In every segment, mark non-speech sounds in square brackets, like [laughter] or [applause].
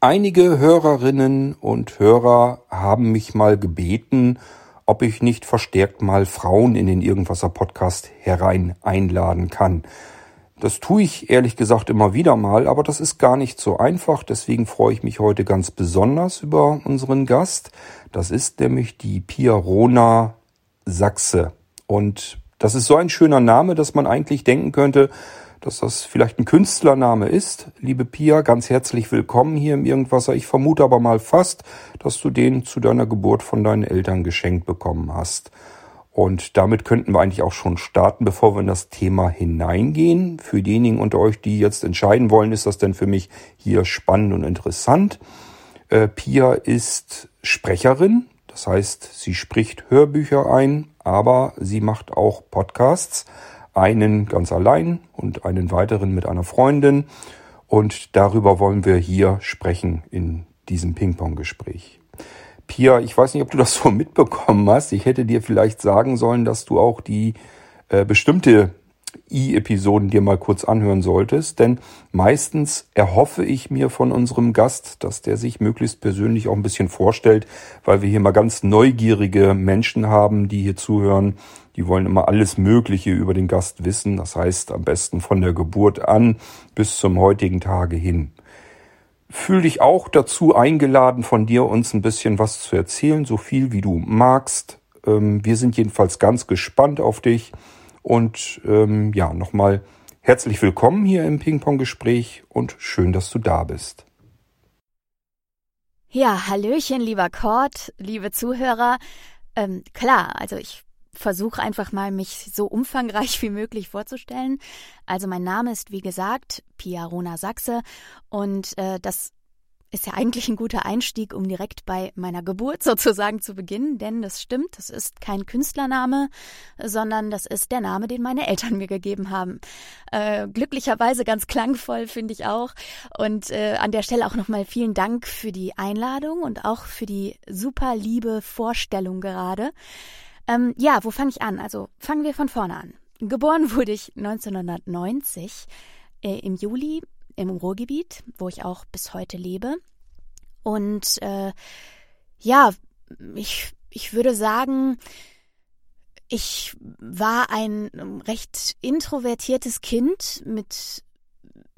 Einige Hörerinnen und Hörer haben mich mal gebeten, ob ich nicht verstärkt mal Frauen in den Irgendwasser Podcast herein einladen kann. Das tue ich ehrlich gesagt immer wieder mal, aber das ist gar nicht so einfach. Deswegen freue ich mich heute ganz besonders über unseren Gast. Das ist nämlich die Pia Rona Sachse. Und das ist so ein schöner Name, dass man eigentlich denken könnte, dass das vielleicht ein Künstlername ist. Liebe Pia, ganz herzlich willkommen hier im Irgendwasser. Ich vermute aber mal fast, dass du den zu deiner Geburt von deinen Eltern geschenkt bekommen hast. Und damit könnten wir eigentlich auch schon starten, bevor wir in das Thema hineingehen. Für diejenigen unter euch, die jetzt entscheiden wollen, ist das denn für mich hier spannend und interessant. Äh, Pia ist Sprecherin, das heißt, sie spricht Hörbücher ein, aber sie macht auch Podcasts einen ganz allein und einen weiteren mit einer Freundin. Und darüber wollen wir hier sprechen in diesem Ping-Pong-Gespräch. Pia, ich weiß nicht, ob du das so [laughs] mitbekommen hast. Ich hätte dir vielleicht sagen sollen, dass du auch die äh, bestimmte I-Episoden dir mal kurz anhören solltest, denn meistens erhoffe ich mir von unserem Gast, dass der sich möglichst persönlich auch ein bisschen vorstellt, weil wir hier mal ganz neugierige Menschen haben, die hier zuhören. Die wollen immer alles Mögliche über den Gast wissen, das heißt am besten von der Geburt an bis zum heutigen Tage hin. Fühl dich auch dazu eingeladen, von dir uns ein bisschen was zu erzählen, so viel wie du magst. Ähm, wir sind jedenfalls ganz gespannt auf dich und ähm, ja, nochmal herzlich willkommen hier im Ping-Pong-Gespräch und schön, dass du da bist. Ja, Hallöchen, lieber Kurt, liebe Zuhörer. Ähm, klar, also ich versuche einfach mal, mich so umfangreich wie möglich vorzustellen. Also mein Name ist, wie gesagt, Pia Rona Sachse und äh, das ist ja eigentlich ein guter Einstieg, um direkt bei meiner Geburt [laughs] sozusagen zu beginnen, denn das stimmt, das ist kein Künstlername, sondern das ist der Name, den meine Eltern mir gegeben haben. Äh, glücklicherweise ganz klangvoll, finde ich auch. Und äh, an der Stelle auch nochmal vielen Dank für die Einladung und auch für die super liebe Vorstellung gerade. Ähm, ja, wo fange ich an? Also fangen wir von vorne an. Geboren [laughs] wurde ich 1990 äh, im Juli im Ruhrgebiet, wo ich auch bis heute lebe. Und äh, ja, ich, ich würde sagen, ich war ein recht introvertiertes Kind mit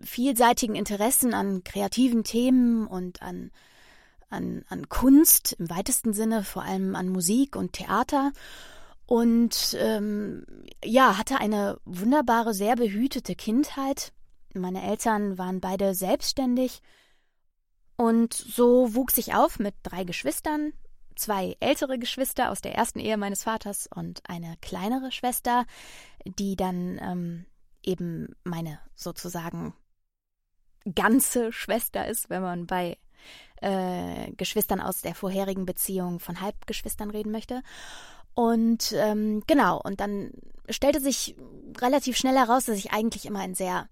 vielseitigen Interessen an kreativen Themen und an, an, an Kunst im weitesten Sinne, vor allem an Musik und Theater. Und ähm, ja, hatte eine wunderbare, sehr behütete Kindheit meine Eltern waren beide selbstständig und so wuchs ich auf mit drei Geschwistern, zwei ältere Geschwister aus der ersten Ehe meines Vaters und eine kleinere Schwester, die dann ähm, eben meine sozusagen ganze Schwester ist, wenn man bei äh, Geschwistern aus der vorherigen Beziehung von Halbgeschwistern reden möchte. Und ähm, genau, und dann stellte sich relativ schnell heraus, dass ich eigentlich immer ein sehr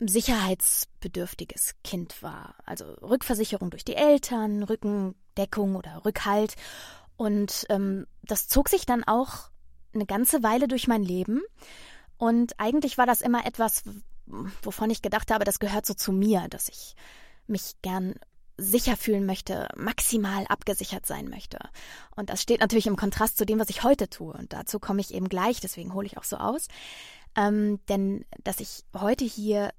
sicherheitsbedürftiges Kind war. Also Rückversicherung durch die Eltern, Rückendeckung oder Rückhalt. Und ähm, das zog sich dann auch eine ganze Weile durch mein Leben. Und eigentlich war das immer etwas, wovon ich gedacht habe, das gehört so zu mir, dass ich mich gern sicher fühlen möchte, maximal abgesichert sein möchte. Und das steht natürlich im Kontrast zu dem, was ich heute tue. Und dazu komme ich eben gleich, deswegen hole ich auch so aus. Ähm, denn dass ich heute hier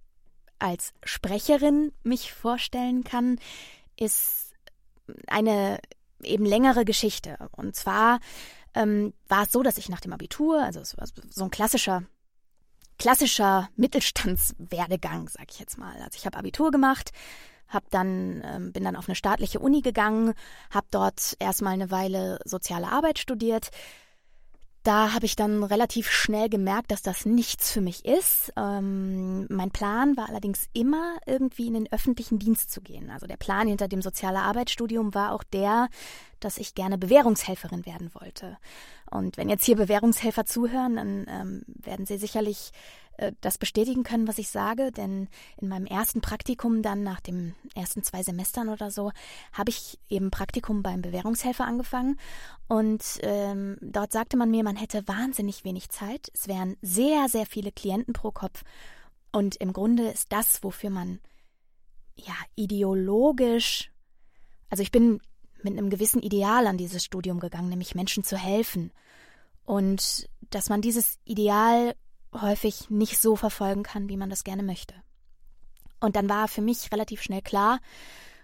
als Sprecherin mich vorstellen kann, ist eine eben längere Geschichte. Und zwar ähm, war es so, dass ich nach dem Abitur, also es war so ein klassischer klassischer Mittelstandswerdegang, sag ich jetzt mal. Also ich habe Abitur gemacht, hab dann ähm, bin dann auf eine staatliche Uni gegangen, habe dort erstmal eine Weile soziale Arbeit studiert, da habe ich dann relativ schnell gemerkt, dass das nichts für mich ist. Ähm, mein Plan war allerdings immer, irgendwie in den öffentlichen Dienst zu gehen. Also der Plan hinter dem soziale Arbeitsstudium war auch der, dass ich gerne Bewährungshelferin werden wollte. Und wenn jetzt hier Bewährungshelfer zuhören, dann ähm, werden sie sicherlich das bestätigen können, was ich sage, denn in meinem ersten Praktikum dann nach den ersten zwei Semestern oder so habe ich eben Praktikum beim Bewährungshelfer angefangen. Und ähm, dort sagte man mir, man hätte wahnsinnig wenig Zeit, es wären sehr, sehr viele Klienten pro Kopf. Und im Grunde ist das, wofür man ja ideologisch, also ich bin mit einem gewissen Ideal an dieses Studium gegangen, nämlich Menschen zu helfen. Und dass man dieses Ideal häufig nicht so verfolgen kann, wie man das gerne möchte. Und dann war für mich relativ schnell klar,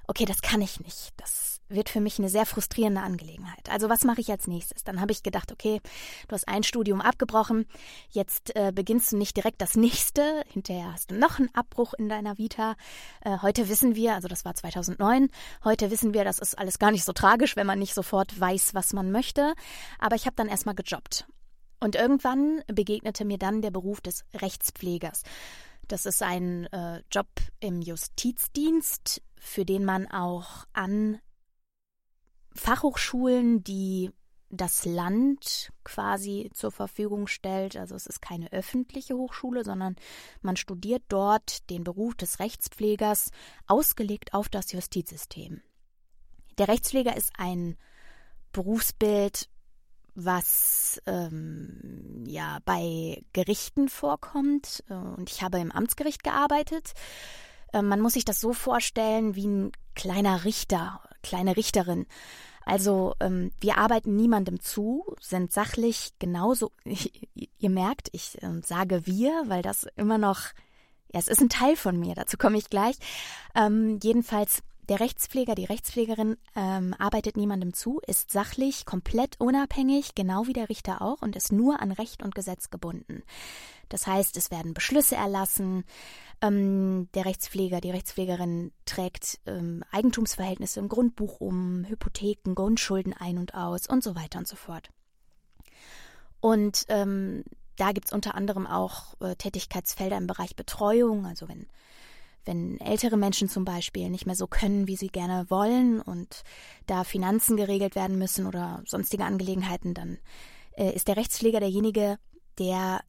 okay, das kann ich nicht. Das wird für mich eine sehr frustrierende Angelegenheit. Also was mache ich als nächstes? Dann habe ich gedacht, okay, du hast ein Studium abgebrochen, jetzt äh, beginnst du nicht direkt das nächste, hinterher hast du noch einen Abbruch in deiner Vita. Äh, heute wissen wir, also das war 2009, heute wissen wir, das ist alles gar nicht so tragisch, wenn man nicht sofort weiß, was man möchte. Aber ich habe dann erstmal gejobbt und irgendwann begegnete mir dann der Beruf des Rechtspflegers. Das ist ein äh, Job im Justizdienst, für den man auch an Fachhochschulen, die das Land quasi zur Verfügung stellt. Also es ist keine öffentliche Hochschule, sondern man studiert dort den Beruf des Rechtspflegers, ausgelegt auf das Justizsystem. Der Rechtspfleger ist ein Berufsbild, was ähm, ja bei Gerichten vorkommt. Äh, und ich habe im Amtsgericht gearbeitet. Äh, man muss sich das so vorstellen wie ein kleiner Richter, kleine Richterin. Also ähm, wir arbeiten niemandem zu, sind sachlich genauso. [laughs] ihr merkt, ich äh, sage wir, weil das immer noch, ja, es ist ein Teil von mir. Dazu komme ich gleich. Ähm, jedenfalls der Rechtspfleger, die Rechtspflegerin ähm, arbeitet niemandem zu, ist sachlich, komplett unabhängig, genau wie der Richter auch, und ist nur an Recht und Gesetz gebunden. Das heißt, es werden Beschlüsse erlassen. Ähm, der Rechtspfleger, die Rechtspflegerin trägt ähm, Eigentumsverhältnisse im Grundbuch um, Hypotheken, Grundschulden ein und aus und so weiter und so fort. Und ähm, da gibt es unter anderem auch äh, Tätigkeitsfelder im Bereich Betreuung, also wenn wenn ältere Menschen zum Beispiel nicht mehr so können, wie sie gerne wollen und da Finanzen geregelt werden müssen oder sonstige Angelegenheiten, dann äh, ist der Rechtspfleger derjenige, der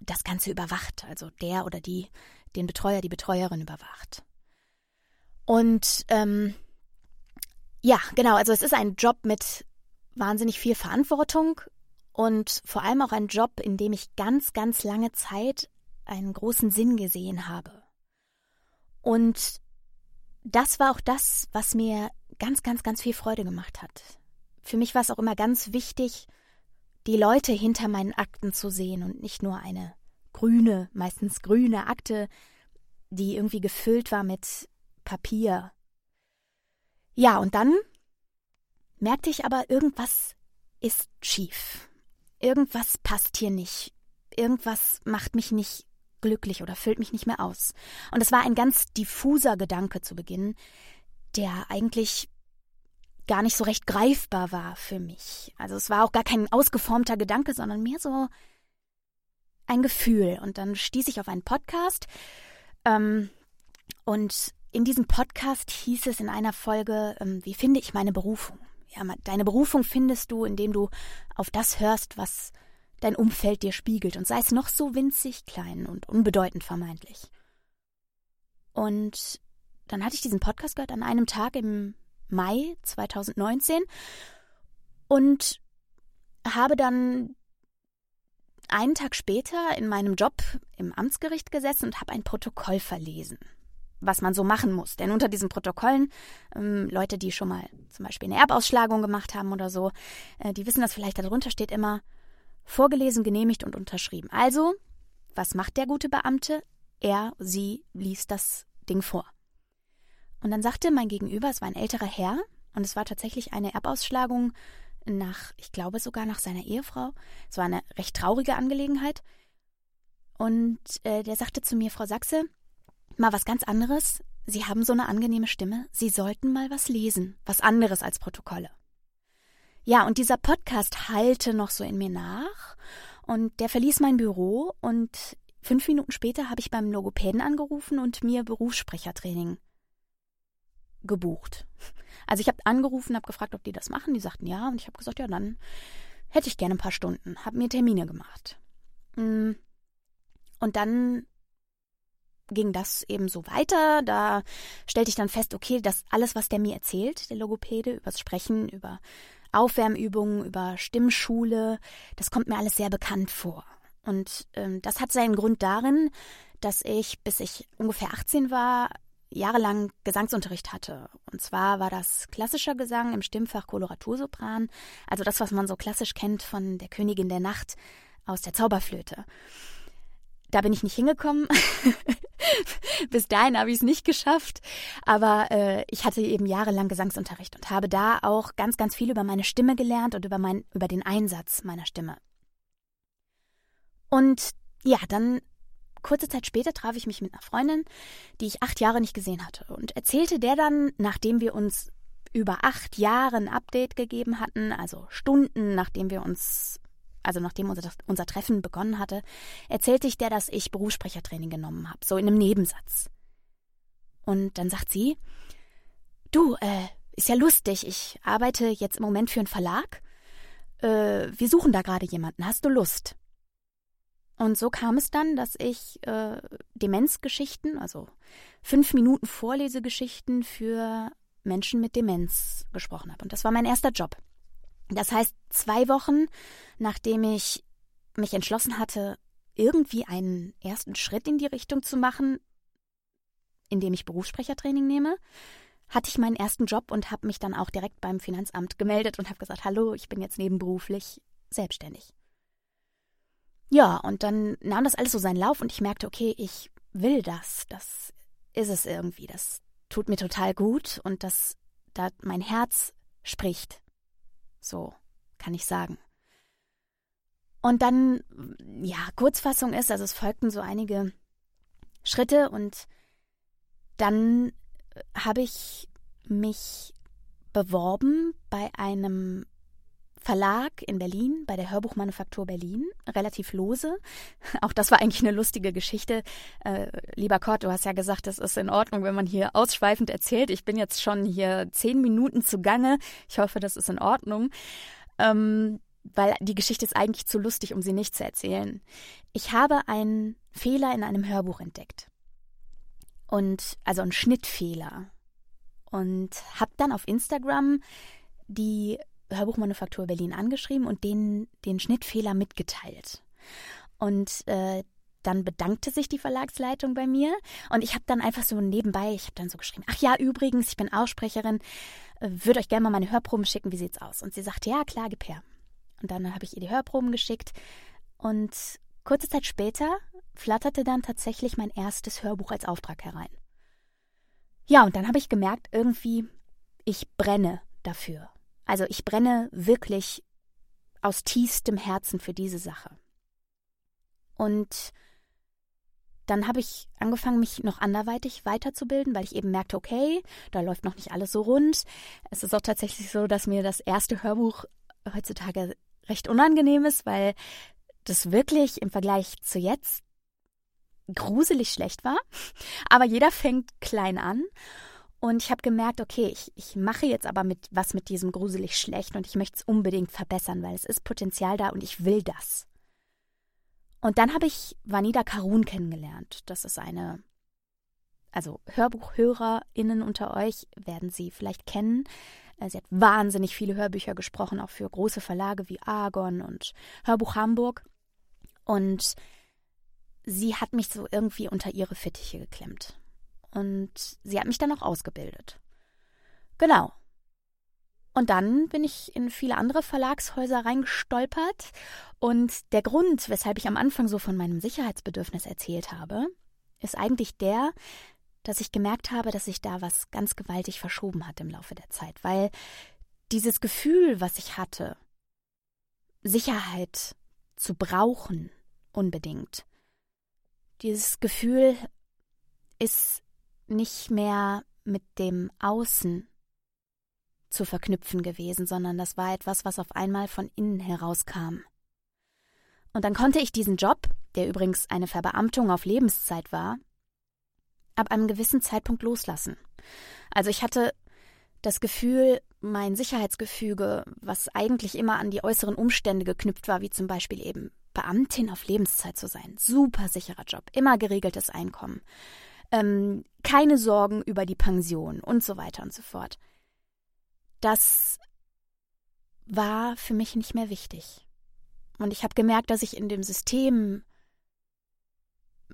das Ganze überwacht, also der oder die den Betreuer, die Betreuerin überwacht. Und ähm, ja, genau, also es ist ein Job mit wahnsinnig viel Verantwortung und vor allem auch ein Job, in dem ich ganz, ganz lange Zeit einen großen Sinn gesehen habe. Und das war auch das, was mir ganz, ganz, ganz viel Freude gemacht hat. Für mich war es auch immer ganz wichtig, die Leute hinter meinen Akten zu sehen und nicht nur eine grüne, meistens grüne Akte, die irgendwie gefüllt war mit Papier. Ja, und dann merkte ich aber, irgendwas ist schief. Irgendwas passt hier nicht. Irgendwas macht mich nicht glücklich oder füllt mich nicht mehr aus. Und es war ein ganz diffuser Gedanke zu Beginn, der eigentlich gar nicht so recht greifbar war für mich. Also es war auch gar kein ausgeformter Gedanke, sondern mehr so ein Gefühl. Und dann stieß ich auf einen Podcast ähm, und in diesem Podcast hieß es in einer Folge, ähm, wie finde ich meine Berufung? Ja, deine Berufung findest du, indem du auf das hörst, was dein Umfeld dir spiegelt und sei es noch so winzig klein und unbedeutend vermeintlich. Und dann hatte ich diesen Podcast gehört an einem Tag im Mai 2019 und habe dann einen Tag später in meinem Job im Amtsgericht gesessen und habe ein Protokoll verlesen, was man so machen muss. Denn unter diesen Protokollen, ähm, Leute, die schon mal zum Beispiel eine Erbausschlagung gemacht haben oder so, äh, die wissen das vielleicht, darunter steht immer, Vorgelesen, genehmigt und unterschrieben. Also, was macht der gute Beamte? Er, sie liest das Ding vor. Und dann sagte mein Gegenüber, es war ein älterer Herr, und es war tatsächlich eine Erbausschlagung nach, ich glaube sogar nach seiner Ehefrau. Es war eine recht traurige Angelegenheit. Und äh, der sagte zu mir, Frau Sachse, mal was ganz anderes. Sie haben so eine angenehme Stimme. Sie sollten mal was lesen, was anderes als Protokolle. Ja, und dieser Podcast hallte noch so in mir nach und der verließ mein Büro und fünf Minuten später habe ich beim Logopäden angerufen und mir Berufssprechertraining gebucht. Also ich habe angerufen, habe gefragt, ob die das machen. Die sagten ja und ich habe gesagt, ja, dann hätte ich gerne ein paar Stunden. Habe mir Termine gemacht. Mm. und dann ging das eben so weiter. Da stellte ich dann fest, okay, dass alles, was der mir erzählt, der Logopäde, übers Sprechen, über Aufwärmübungen, über Stimmschule, das kommt mir alles sehr bekannt vor. Und ähm, das hat seinen Grund darin, dass ich, bis ich ungefähr 18 war, jahrelang Gesangsunterricht hatte. Und zwar war das klassischer Gesang im Stimmfach Koloratursopran, also das, was man so klassisch kennt von der Königin der Nacht aus der Zauberflöte. Da bin ich nicht hingekommen. [laughs] [laughs] Bis dahin habe ich es nicht geschafft. Aber äh, ich hatte eben jahrelang Gesangsunterricht und habe da auch ganz, ganz viel über meine Stimme gelernt und über, mein, über den Einsatz meiner Stimme. Und ja, dann kurze Zeit später traf ich mich mit einer Freundin, die ich acht Jahre nicht gesehen hatte, und erzählte der dann, nachdem wir uns über acht Jahre ein Update gegeben hatten, also Stunden, nachdem wir uns, also nachdem unser, unser Treffen begonnen hatte, erzählte ich der, dass ich Berufssprechertraining genommen habe, so in einem Nebensatz. Und dann sagt sie, du, äh, ist ja lustig, ich arbeite jetzt im Moment für einen Verlag. Äh, wir suchen da gerade jemanden, hast du Lust? Und so kam es dann, dass ich äh, Demenzgeschichten, also fünf Minuten Vorlesegeschichten für Menschen mit Demenz gesprochen habe. Und das war mein erster Job. Das heißt, zwei Wochen nachdem ich mich entschlossen hatte, irgendwie einen ersten Schritt in die Richtung zu machen, indem ich Berufssprechertraining nehme, hatte ich meinen ersten Job und habe mich dann auch direkt beim Finanzamt gemeldet und habe gesagt, hallo, ich bin jetzt nebenberuflich selbstständig. Ja, und dann nahm das alles so seinen Lauf und ich merkte, okay, ich will das. Das ist es irgendwie. Das tut mir total gut und das, da mein Herz spricht. So kann ich sagen. Und dann, ja, Kurzfassung ist, also es folgten so einige Schritte und dann habe ich mich beworben bei einem Verlag in Berlin, bei der Hörbuchmanufaktur Berlin, relativ lose. Auch das war eigentlich eine lustige Geschichte. Äh, lieber Kurt, du hast ja gesagt, es ist in Ordnung, wenn man hier ausschweifend erzählt. Ich bin jetzt schon hier zehn Minuten zugange. Ich hoffe, das ist in Ordnung. Ähm, weil die Geschichte ist eigentlich zu lustig, um sie nicht zu erzählen. Ich habe einen Fehler in einem Hörbuch entdeckt. Und also einen Schnittfehler. Und habe dann auf Instagram die Hörbuchmanufaktur Berlin angeschrieben und denen den Schnittfehler mitgeteilt. Und äh, dann bedankte sich die Verlagsleitung bei mir und ich habe dann einfach so nebenbei, ich habe dann so geschrieben, ach ja, übrigens, ich bin Aussprecherin, äh, würde euch gerne mal meine Hörproben schicken, wie sieht's aus? Und sie sagte, ja, klar, gib her. Und dann habe ich ihr die Hörproben geschickt und kurze Zeit später flatterte dann tatsächlich mein erstes Hörbuch als Auftrag herein. Ja, und dann habe ich gemerkt, irgendwie, ich brenne dafür. Also ich brenne wirklich aus tiefstem Herzen für diese Sache. Und dann habe ich angefangen, mich noch anderweitig weiterzubilden, weil ich eben merkte, okay, da läuft noch nicht alles so rund. Es ist auch tatsächlich so, dass mir das erste Hörbuch heutzutage recht unangenehm ist, weil das wirklich im Vergleich zu jetzt gruselig schlecht war. Aber jeder fängt klein an. Und ich habe gemerkt, okay, ich, ich mache jetzt aber mit was mit diesem gruselig schlecht und ich möchte es unbedingt verbessern, weil es ist Potenzial da und ich will das. Und dann habe ich Vanida Karun kennengelernt. Das ist eine, also HörbuchhörerInnen unter euch werden sie vielleicht kennen. Äh, sie hat wahnsinnig viele Hörbücher gesprochen, auch für große Verlage wie Argon und Hörbuch Hamburg. Und sie hat mich so irgendwie unter ihre Fittiche geklemmt. Und sie hat mich dann auch ausgebildet. Genau. Und dann bin ich in viele andere Verlagshäuser reingestolpert. Und der Grund, weshalb ich am Anfang so von meinem Sicherheitsbedürfnis erzählt habe, ist eigentlich der, dass ich gemerkt habe, dass sich da was ganz gewaltig verschoben hat im Laufe der Zeit. Weil dieses Gefühl, was ich hatte, Sicherheit zu brauchen, unbedingt, dieses Gefühl ist nicht mehr mit dem Außen zu verknüpfen gewesen, sondern das war etwas, was auf einmal von innen herauskam. Und dann konnte ich diesen Job, der übrigens eine Verbeamtung auf Lebenszeit war, ab einem gewissen Zeitpunkt loslassen. Also ich hatte das Gefühl, mein Sicherheitsgefüge, was eigentlich immer an die äußeren Umstände geknüpft war, wie zum Beispiel eben Beamtin auf Lebenszeit zu sein. Super sicherer Job, immer geregeltes Einkommen, ähm, keine Sorgen über die Pension und so weiter und so fort. Das war für mich nicht mehr wichtig. Und ich habe gemerkt, dass ich in dem System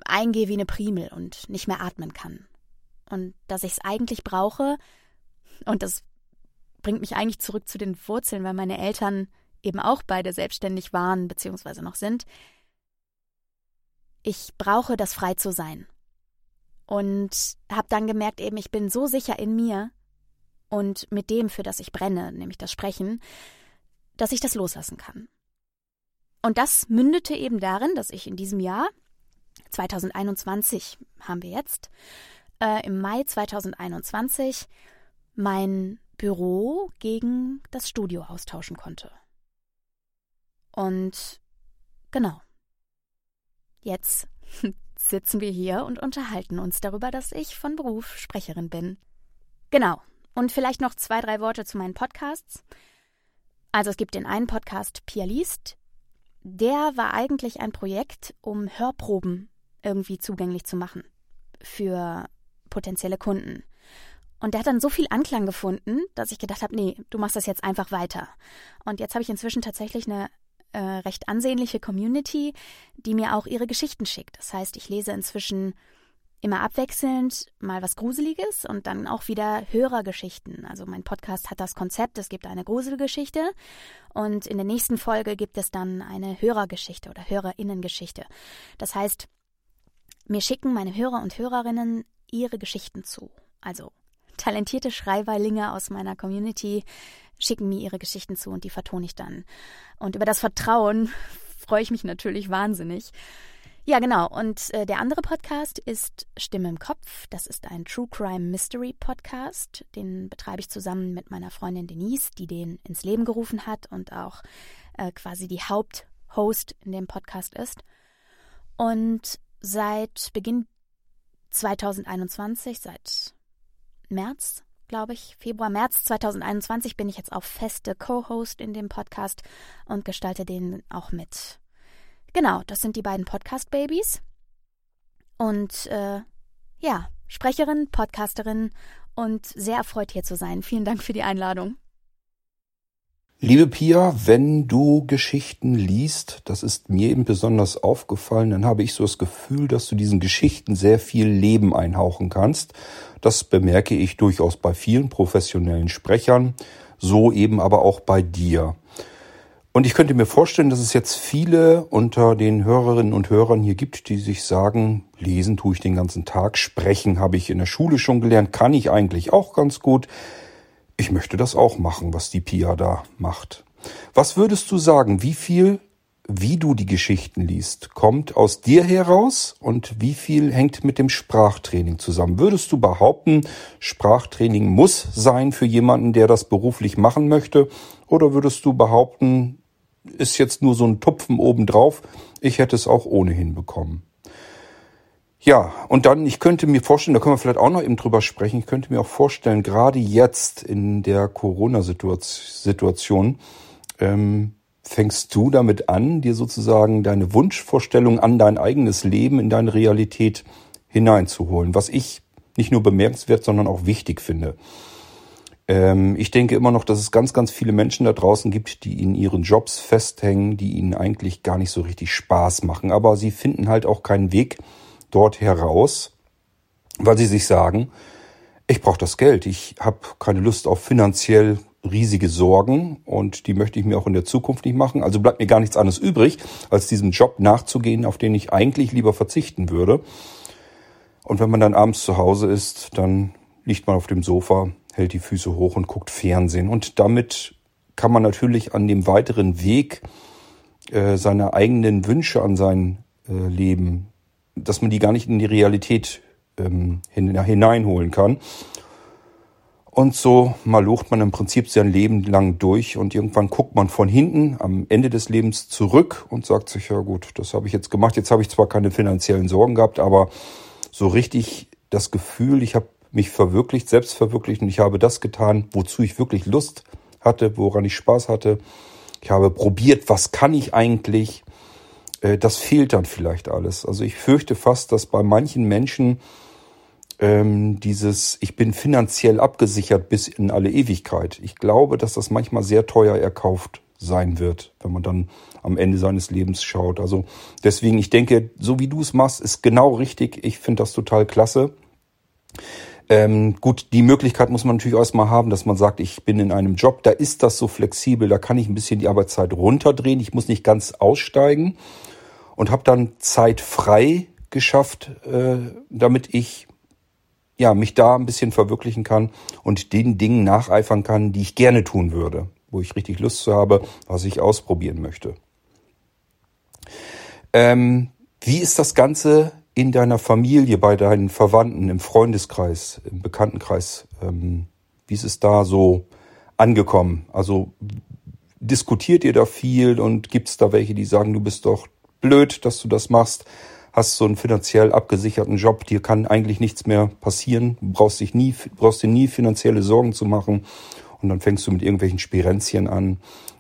eingehe wie eine Primel und nicht mehr atmen kann. Und dass ich es eigentlich brauche, und das bringt mich eigentlich zurück zu den Wurzeln, weil meine Eltern eben auch beide selbstständig waren beziehungsweise noch sind. Ich brauche das frei zu sein. Und habe dann gemerkt, eben, ich bin so sicher in mir und mit dem, für das ich brenne, nämlich das Sprechen, dass ich das loslassen kann. Und das mündete eben darin, dass ich in diesem Jahr, 2021 haben wir jetzt, äh, im Mai 2021 mein Büro gegen das Studio austauschen konnte. Und genau. Jetzt sitzen wir hier und unterhalten uns darüber, dass ich von Beruf Sprecherin bin. Genau. Und vielleicht noch zwei, drei Worte zu meinen Podcasts. Also es gibt den einen Podcast Pia liest. Der war eigentlich ein Projekt, um Hörproben irgendwie zugänglich zu machen für potenzielle Kunden. Und der hat dann so viel Anklang gefunden, dass ich gedacht habe, nee, du machst das jetzt einfach weiter. Und jetzt habe ich inzwischen tatsächlich eine äh, recht ansehnliche Community, die mir auch ihre Geschichten schickt. Das heißt, ich lese inzwischen immer abwechselnd mal was Gruseliges und dann auch wieder Hörergeschichten. Also mein Podcast hat das Konzept, es gibt eine Gruselgeschichte und in der nächsten Folge gibt es dann eine Hörergeschichte oder Hörerinnengeschichte. Das heißt, mir schicken meine Hörer und Hörerinnen ihre Geschichten zu. Also talentierte Schreiberlinge aus meiner Community schicken mir ihre Geschichten zu und die vertone ich dann. Und über das Vertrauen [laughs] freue ich mich natürlich wahnsinnig. Ja, genau. Und äh, der andere Podcast ist Stimme im Kopf. Das ist ein True Crime Mystery Podcast. Den betreibe ich zusammen mit meiner Freundin Denise, die den ins Leben gerufen hat und auch äh, quasi die Haupthost in dem Podcast ist. Und seit Beginn 2021, seit März, glaube ich, Februar, März 2021 bin ich jetzt auch feste Co-Host in dem Podcast und gestalte den auch mit. Genau, das sind die beiden Podcast-Babys. Und äh, ja, Sprecherin, Podcasterin und sehr erfreut hier zu sein. Vielen Dank für die Einladung. Liebe Pia, wenn du Geschichten liest, das ist mir eben besonders aufgefallen, dann habe ich so das Gefühl, dass du diesen Geschichten sehr viel Leben einhauchen kannst. Das bemerke ich durchaus bei vielen professionellen Sprechern, so eben aber auch bei dir. Und ich könnte mir vorstellen, dass es jetzt viele unter den Hörerinnen und Hörern hier gibt, die sich sagen, lesen tue ich den ganzen Tag, sprechen habe ich in der Schule schon gelernt, kann ich eigentlich auch ganz gut ich möchte das auch machen, was die Pia da macht. Was würdest du sagen, wie viel, wie du die Geschichten liest, kommt aus dir heraus und wie viel hängt mit dem Sprachtraining zusammen? Würdest du behaupten, Sprachtraining muss sein für jemanden, der das beruflich machen möchte? Oder würdest du behaupten, ist jetzt nur so ein Tupfen obendrauf, ich hätte es auch ohnehin bekommen? Ja, und dann, ich könnte mir vorstellen, da können wir vielleicht auch noch eben drüber sprechen, ich könnte mir auch vorstellen, gerade jetzt in der Corona-Situation, ähm, fängst du damit an, dir sozusagen deine Wunschvorstellung an dein eigenes Leben, in deine Realität hineinzuholen, was ich nicht nur bemerkenswert, sondern auch wichtig finde. Ähm, ich denke immer noch, dass es ganz, ganz viele Menschen da draußen gibt, die in ihren Jobs festhängen, die ihnen eigentlich gar nicht so richtig Spaß machen, aber sie finden halt auch keinen Weg, dort heraus, weil sie sich sagen, ich brauche das Geld, ich habe keine Lust auf finanziell riesige Sorgen und die möchte ich mir auch in der Zukunft nicht machen. Also bleibt mir gar nichts anderes übrig, als diesem Job nachzugehen, auf den ich eigentlich lieber verzichten würde. Und wenn man dann abends zu Hause ist, dann liegt man auf dem Sofa, hält die Füße hoch und guckt Fernsehen. Und damit kann man natürlich an dem weiteren Weg äh, seine eigenen Wünsche an sein äh, Leben dass man die gar nicht in die Realität ähm, hineinholen kann. Und so malucht man im Prinzip sein Leben lang durch und irgendwann guckt man von hinten am Ende des Lebens zurück und sagt sich, ja gut, das habe ich jetzt gemacht. Jetzt habe ich zwar keine finanziellen Sorgen gehabt, aber so richtig das Gefühl, ich habe mich verwirklicht, selbst verwirklicht und ich habe das getan, wozu ich wirklich Lust hatte, woran ich Spaß hatte. Ich habe probiert, was kann ich eigentlich? Äh, das fehlt dann vielleicht alles. Also ich fürchte fast, dass bei manchen Menschen ähm, dieses, ich bin finanziell abgesichert bis in alle Ewigkeit. Ich glaube, dass das manchmal sehr teuer erkauft sein wird, wenn man dann am Ende seines Lebens schaut. Also deswegen, ich denke, so wie du es machst, ist genau richtig. Ich finde das total klasse. Ähm, gut, die Möglichkeit muss man natürlich erstmal haben, dass man sagt, ich bin in einem Job, da ist das so flexibel, da kann ich ein bisschen die Arbeitszeit runterdrehen, ich muss nicht ganz aussteigen und habe dann Zeit frei geschafft, äh, damit ich ja mich da ein bisschen verwirklichen kann und den Dingen nacheifern kann, die ich gerne tun würde, wo ich richtig Lust zu habe, was ich ausprobieren möchte. Ähm, wie ist das Ganze in deiner Familie, bei deinen Verwandten, im Freundeskreis, im Bekanntenkreis, ähm, wie ist es da so angekommen? Also diskutiert ihr da viel und gibt es da welche, die sagen, du bist doch blöd, dass du das machst? Hast so einen finanziell abgesicherten Job, dir kann eigentlich nichts mehr passieren, brauchst dich nie, brauchst dir nie finanzielle Sorgen zu machen und dann fängst du mit irgendwelchen Spirenzien an.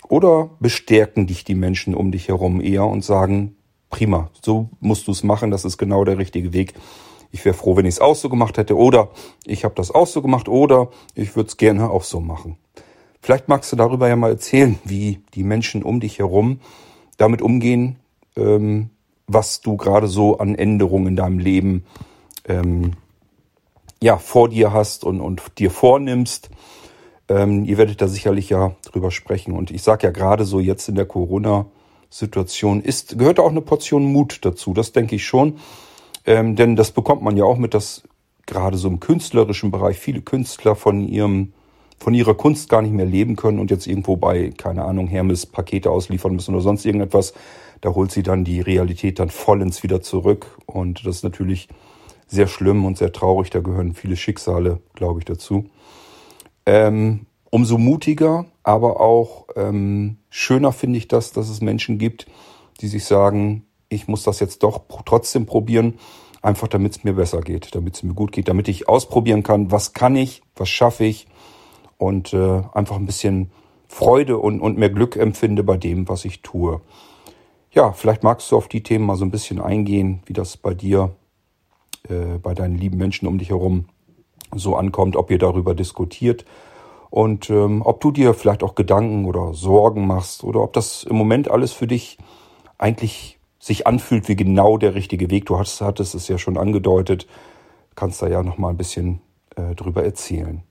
Oder bestärken dich die Menschen um dich herum eher und sagen, prima, so musst du es machen, das ist genau der richtige Weg. Ich wäre froh, wenn ich es auch so gemacht hätte oder ich habe das auch so gemacht oder ich würde es gerne auch so machen. Vielleicht magst du darüber ja mal erzählen, wie die Menschen um dich herum damit umgehen, ähm, was du gerade so an Änderungen in deinem Leben ähm, ja vor dir hast und, und dir vornimmst. Ähm, ihr werdet da sicherlich ja drüber sprechen. Und ich sage ja gerade so jetzt in der Corona- Situation ist, gehört auch eine Portion Mut dazu. Das denke ich schon. Ähm, denn das bekommt man ja auch mit, dass gerade so im künstlerischen Bereich viele Künstler von ihrem von ihrer Kunst gar nicht mehr leben können und jetzt irgendwo bei, keine Ahnung, Hermes Pakete ausliefern müssen oder sonst irgendetwas. Da holt sie dann die Realität dann vollends wieder zurück. Und das ist natürlich sehr schlimm und sehr traurig. Da gehören viele Schicksale, glaube ich, dazu. Ähm, umso mutiger, aber auch ähm, schöner finde ich das, dass es Menschen gibt, die sich sagen, ich muss das jetzt doch trotzdem probieren, einfach damit es mir besser geht, damit es mir gut geht, damit ich ausprobieren kann, was kann ich, was schaffe ich und äh, einfach ein bisschen Freude und, und mehr Glück empfinde bei dem, was ich tue. Ja, vielleicht magst du auf die Themen mal so ein bisschen eingehen, wie das bei dir, äh, bei deinen lieben Menschen um dich herum so ankommt, ob ihr darüber diskutiert und ähm, ob du dir vielleicht auch Gedanken oder Sorgen machst oder ob das im Moment alles für dich eigentlich sich anfühlt wie genau der richtige Weg. Du hattest, hattest es ja schon angedeutet, kannst da ja noch mal ein bisschen äh, drüber erzählen.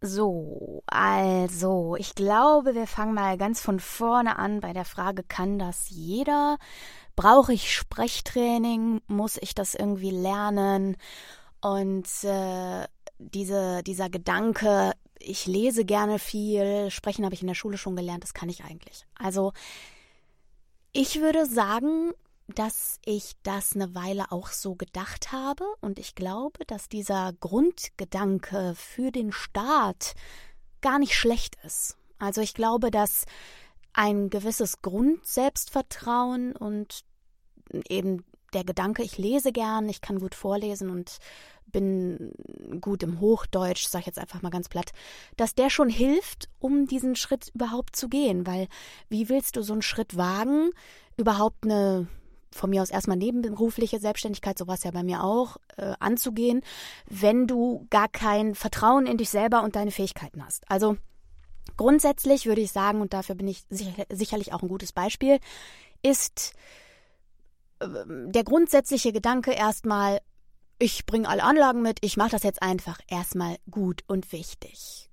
So, also, ich glaube, wir fangen mal ganz von vorne an bei der Frage, kann das jeder? Brauche ich Sprechtraining? Muss ich das irgendwie lernen? Und äh, diese, dieser Gedanke, ich lese gerne viel, sprechen habe ich in der Schule schon gelernt, das kann ich eigentlich. Also ich würde sagen, dass ich das eine Weile auch so gedacht habe und ich glaube, dass dieser Grundgedanke für den Staat gar nicht schlecht ist. Also ich glaube, dass ein gewisses Grundselbstvertrauen und eben der Gedanke, ich lese gern, ich kann gut vorlesen und bin gut im Hochdeutsch, sag ich jetzt einfach mal ganz platt, dass der schon hilft, um diesen Schritt überhaupt zu gehen. Weil wie willst du so einen Schritt wagen, überhaupt eine von mir aus erstmal nebenberufliche Selbstständigkeit, sowas ja bei mir auch, äh, anzugehen, wenn du gar kein Vertrauen in dich selber und deine Fähigkeiten hast. Also grundsätzlich würde ich sagen, und dafür bin ich sicher, sicherlich auch ein gutes Beispiel, ist äh, der grundsätzliche Gedanke erstmal, ich bringe alle Anlagen mit, ich mache das jetzt einfach erstmal gut und wichtig.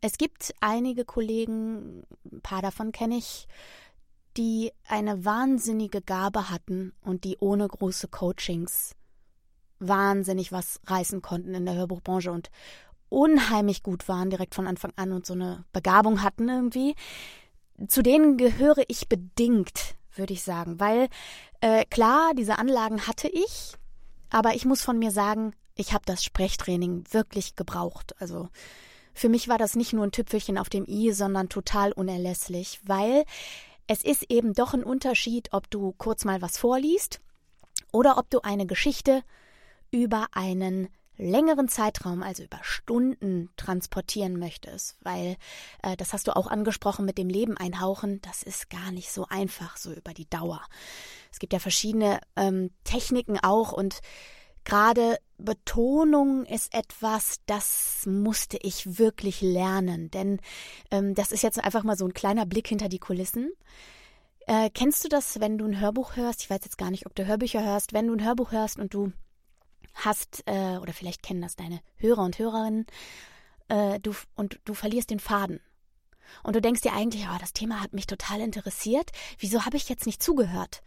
Es gibt einige Kollegen, ein paar davon kenne ich, die eine wahnsinnige Gabe hatten und die ohne große Coachings wahnsinnig was reißen konnten in der Hörbuchbranche und unheimlich gut waren direkt von Anfang an und so eine Begabung hatten irgendwie. Zu denen gehöre ich bedingt, würde ich sagen, weil äh, klar, diese Anlagen hatte ich, aber ich muss von mir sagen, ich habe das Sprechtraining wirklich gebraucht. Also für mich war das nicht nur ein Tüpfelchen auf dem i, sondern total unerlässlich, weil es ist eben doch ein Unterschied, ob du kurz mal was vorliest oder ob du eine Geschichte über einen längeren Zeitraum, also über Stunden transportieren möchtest, weil äh, das hast du auch angesprochen mit dem Leben einhauchen, das ist gar nicht so einfach so über die Dauer. Es gibt ja verschiedene ähm, Techniken auch und gerade Betonung ist etwas, das musste ich wirklich lernen, denn ähm, das ist jetzt einfach mal so ein kleiner Blick hinter die Kulissen. Äh, kennst du das, wenn du ein Hörbuch hörst? Ich weiß jetzt gar nicht, ob du Hörbücher hörst. Wenn du ein Hörbuch hörst und du hast, äh, oder vielleicht kennen das deine Hörer und Hörerinnen, äh, du, und du verlierst den Faden. Und du denkst dir eigentlich, oh, das Thema hat mich total interessiert, wieso habe ich jetzt nicht zugehört?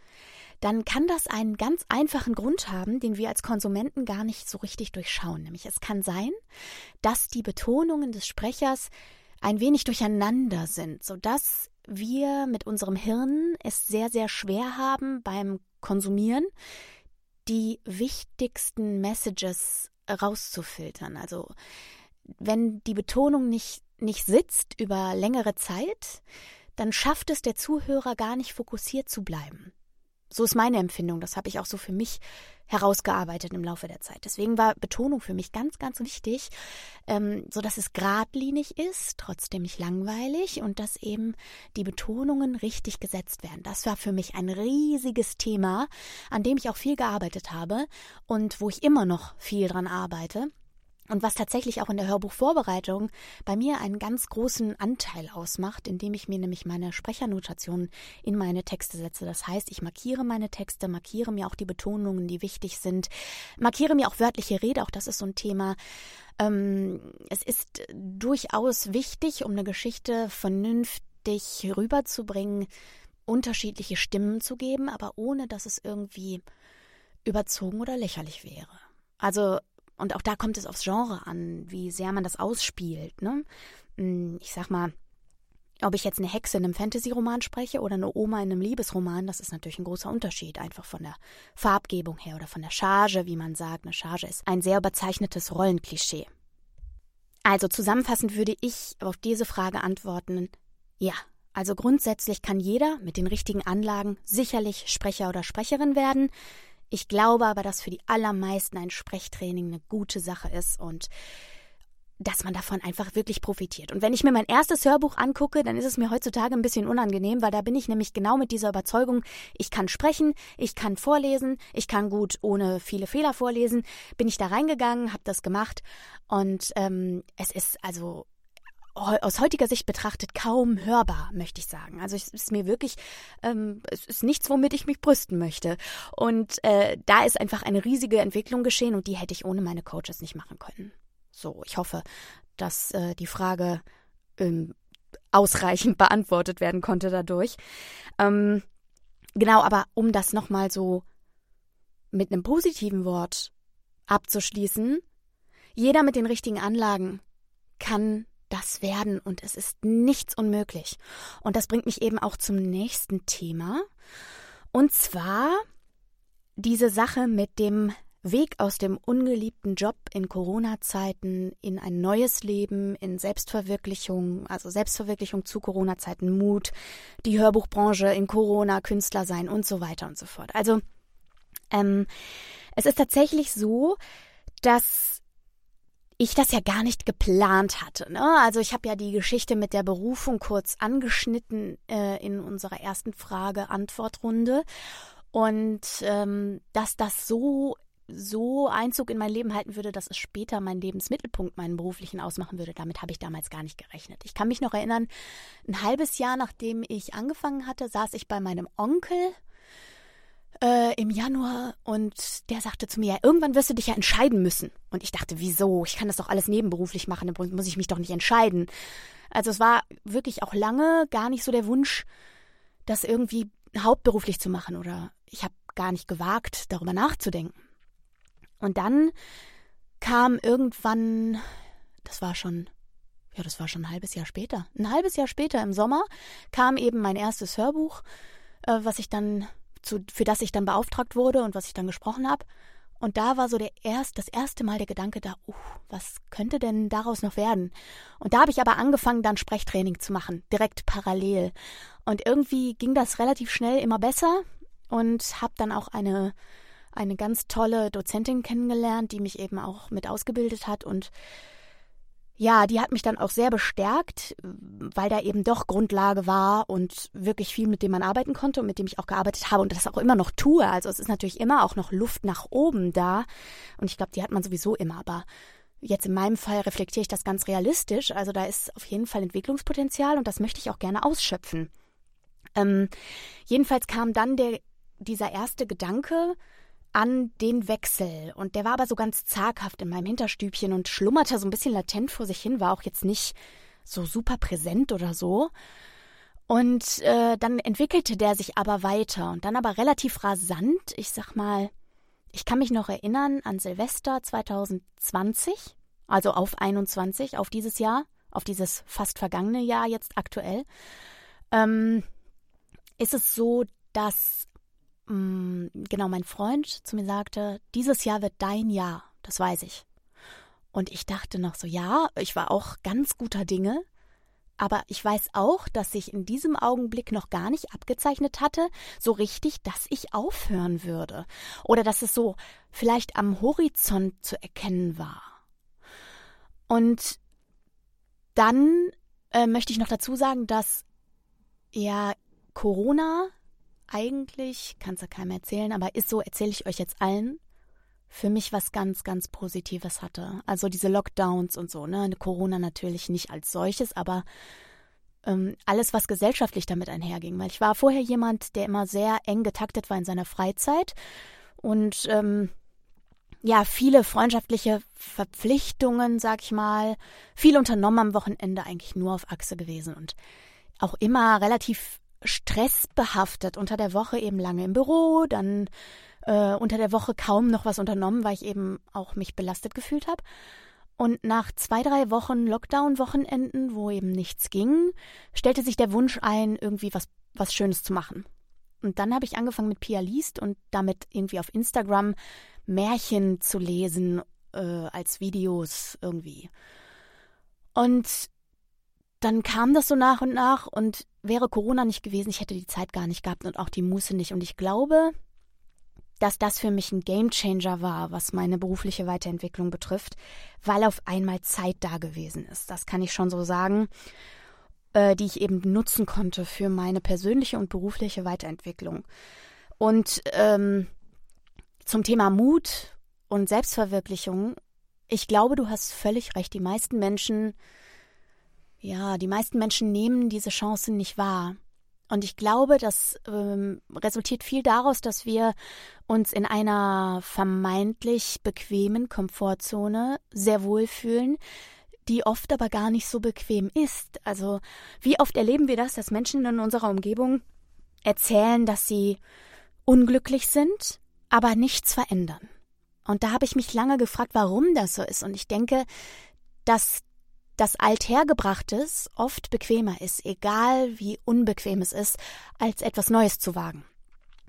Dann kann das einen ganz einfachen Grund haben, den wir als Konsumenten gar nicht so richtig durchschauen. Nämlich es kann sein, dass die Betonungen des Sprechers ein wenig durcheinander sind, sodass wir mit unserem Hirn es sehr, sehr schwer haben beim Konsumieren, die wichtigsten Messages rauszufiltern. Also wenn die Betonung nicht, nicht sitzt über längere Zeit, dann schafft es der Zuhörer gar nicht fokussiert zu bleiben. So ist meine Empfindung. Das habe ich auch so für mich herausgearbeitet im Laufe der Zeit. Deswegen war Betonung für mich ganz, ganz wichtig, ähm, so dass es geradlinig ist, trotzdem nicht langweilig und dass eben die Betonungen richtig gesetzt werden. Das war für mich ein riesiges Thema, an dem ich auch viel gearbeitet habe und wo ich immer noch viel dran arbeite. Und was tatsächlich auch in der Hörbuchvorbereitung bei mir einen ganz großen Anteil ausmacht, indem ich mir nämlich meine Sprechernotation in meine Texte setze. Das heißt, ich markiere meine Texte, markiere mir auch die Betonungen, die wichtig sind, markiere mir auch wörtliche Rede, auch das ist so ein Thema. Ähm, es ist durchaus wichtig, um eine Geschichte vernünftig rüberzubringen, unterschiedliche Stimmen zu geben, aber ohne dass es irgendwie überzogen oder lächerlich wäre. Also und auch da kommt es aufs Genre an, wie sehr man das ausspielt. Ne? Hm, ich sag mal, ob ich jetzt eine Hexe in einem Fantasy-Roman spreche oder eine Oma in einem Liebesroman, das ist natürlich ein großer Unterschied, einfach von der Farbgebung her oder von der Charge, wie man sagt. Eine Charge ist ein sehr überzeichnetes Rollenklischee. Also zusammenfassend würde ich auf diese Frage antworten, ja. Also grundsätzlich kann jeder mit den richtigen Anlagen sicherlich Sprecher oder Sprecherin werden. Ich glaube aber, dass für die allermeisten ein Sprechtraining eine gute Sache ist und dass man davon einfach wirklich profitiert. Und wenn ich mir mein erstes Hörbuch angucke, dann ist es mir heutzutage ein bisschen unangenehm, weil da bin ich nämlich genau mit dieser Überzeugung, ich kann sprechen, ich kann vorlesen, ich kann gut ohne viele Fehler vorlesen, bin ich da reingegangen, habe das gemacht und ähm, es ist also aus heutiger Sicht betrachtet kaum hörbar, möchte ich sagen. Also es ist mir wirklich, ähm, es ist nichts, womit ich mich brüsten möchte. Und äh, da ist einfach eine riesige Entwicklung geschehen und die hätte ich ohne meine Coaches nicht machen können. So, ich hoffe, dass äh, die Frage ähm, ausreichend [laughs] beantwortet werden konnte dadurch. Ähm, genau, aber um das nochmal so mit einem positiven Wort abzuschließen, jeder mit den richtigen Anlagen kann das werden und es ist nichts unmöglich. Und das bringt mich eben auch zum nächsten Thema. Und zwar diese Sache mit dem Weg aus dem ungeliebten Job in Corona-Zeiten in ein neues Leben, in Selbstverwirklichung, also Selbstverwirklichung zu Corona-Zeiten, Mut, die Hörbuchbranche in Corona, Künstler sein und so weiter und so fort. Also ähm, es ist tatsächlich so, dass ich das ja gar nicht geplant hatte. Ne? Also ich habe ja die Geschichte mit der Berufung kurz angeschnitten äh, in unserer ersten Frage-Antwort-Runde. Und ähm, dass das so so Einzug in mein Leben halten würde, dass es später meinen Lebensmittelpunkt, meinen beruflichen ausmachen würde. Damit habe ich damals gar nicht gerechnet. Ich kann mich noch erinnern, ein halbes Jahr nachdem ich angefangen hatte, saß ich bei meinem Onkel äh, im Januar und der sagte zu mir, ja, irgendwann wirst du dich ja entscheiden müssen. Und ich dachte, wieso? Ich kann das doch alles nebenberuflich machen, dann muss ich mich doch nicht entscheiden. Also es war wirklich auch lange gar nicht so der Wunsch, das irgendwie hauptberuflich zu machen oder ich habe gar nicht gewagt, darüber nachzudenken. Und dann kam irgendwann, das war schon, ja, das war schon ein halbes Jahr später. Ein halbes Jahr später im Sommer kam eben mein erstes Hörbuch, äh, was ich dann zu, für das ich dann beauftragt wurde und was ich dann gesprochen habe. Und da war so der erst, das erste Mal der Gedanke da, uh, was könnte denn daraus noch werden? Und da habe ich aber angefangen, dann Sprechtraining zu machen, direkt parallel. Und irgendwie ging das relativ schnell immer besser und habe dann auch eine eine ganz tolle Dozentin kennengelernt, die mich eben auch mit ausgebildet hat und ja, die hat mich dann auch sehr bestärkt, weil da eben doch Grundlage war und wirklich viel, mit dem man arbeiten konnte und mit dem ich auch gearbeitet habe und das auch immer noch tue. Also es ist natürlich immer auch noch Luft nach oben da. Und ich glaube, die hat man sowieso immer. Aber jetzt in meinem Fall reflektiere ich das ganz realistisch. Also da ist auf jeden Fall Entwicklungspotenzial und das möchte ich auch gerne ausschöpfen. Ähm, jedenfalls kam dann der, dieser erste Gedanke, an den Wechsel. Und der war aber so ganz zaghaft in meinem Hinterstübchen und schlummerte so ein bisschen latent vor sich hin, war auch jetzt nicht so super präsent oder so. Und äh, dann entwickelte der sich aber weiter und dann aber relativ rasant. Ich sag mal, ich kann mich noch erinnern an Silvester 2020, also auf 21, auf dieses Jahr, auf dieses fast vergangene Jahr jetzt aktuell. Ähm, ist es so, dass Mm, genau mein Freund zu mir sagte, dieses Jahr wird dein Jahr, das weiß ich. Und ich dachte noch so, ja, ich war auch ganz guter Dinge, aber ich weiß auch, dass sich in diesem Augenblick noch gar nicht abgezeichnet hatte, so richtig, dass ich aufhören würde. Oder dass es so vielleicht am Horizont zu erkennen war. Und dann äh, möchte ich noch dazu sagen, dass ja Corona eigentlich, kannst du keinem erzählen, aber ist so, erzähle ich euch jetzt allen, für mich was ganz, ganz Positives hatte. Also diese Lockdowns und so, ne? Corona natürlich nicht als solches, aber ähm, alles, was gesellschaftlich damit einherging. Weil ich war vorher jemand, der immer sehr eng getaktet war in seiner Freizeit und ähm, ja, viele freundschaftliche Verpflichtungen, sag ich mal, viel unternommen am Wochenende, eigentlich nur auf Achse gewesen und auch immer relativ stressbehaftet. Unter der Woche eben lange im Büro, dann äh, unter der Woche kaum noch was unternommen, weil ich eben auch mich belastet gefühlt habe. Und nach zwei, drei Wochen Lockdown-Wochenenden, wo eben nichts ging, stellte sich der Wunsch ein, irgendwie was, was Schönes zu machen. Und dann habe ich angefangen mit Pia Liest und damit irgendwie auf Instagram Märchen zu lesen äh, als Videos irgendwie. Und dann kam das so nach und nach und wäre Corona nicht gewesen, ich hätte die Zeit gar nicht gehabt und auch die Muße nicht. Und ich glaube, dass das für mich ein Gamechanger war, was meine berufliche Weiterentwicklung betrifft, weil auf einmal Zeit da gewesen ist. Das kann ich schon so sagen, äh, die ich eben nutzen konnte für meine persönliche und berufliche Weiterentwicklung. Und ähm, zum Thema Mut und Selbstverwirklichung, ich glaube, du hast völlig recht. Die meisten Menschen ja, die meisten Menschen nehmen diese Chancen nicht wahr. Und ich glaube, das ähm, resultiert viel daraus, dass wir uns in einer vermeintlich bequemen Komfortzone sehr wohl fühlen, die oft aber gar nicht so bequem ist. Also wie oft erleben wir das, dass Menschen in unserer Umgebung erzählen, dass sie unglücklich sind, aber nichts verändern. Und da habe ich mich lange gefragt, warum das so ist. Und ich denke, dass dass Althergebrachtes oft bequemer ist, egal wie unbequem es ist, als etwas Neues zu wagen.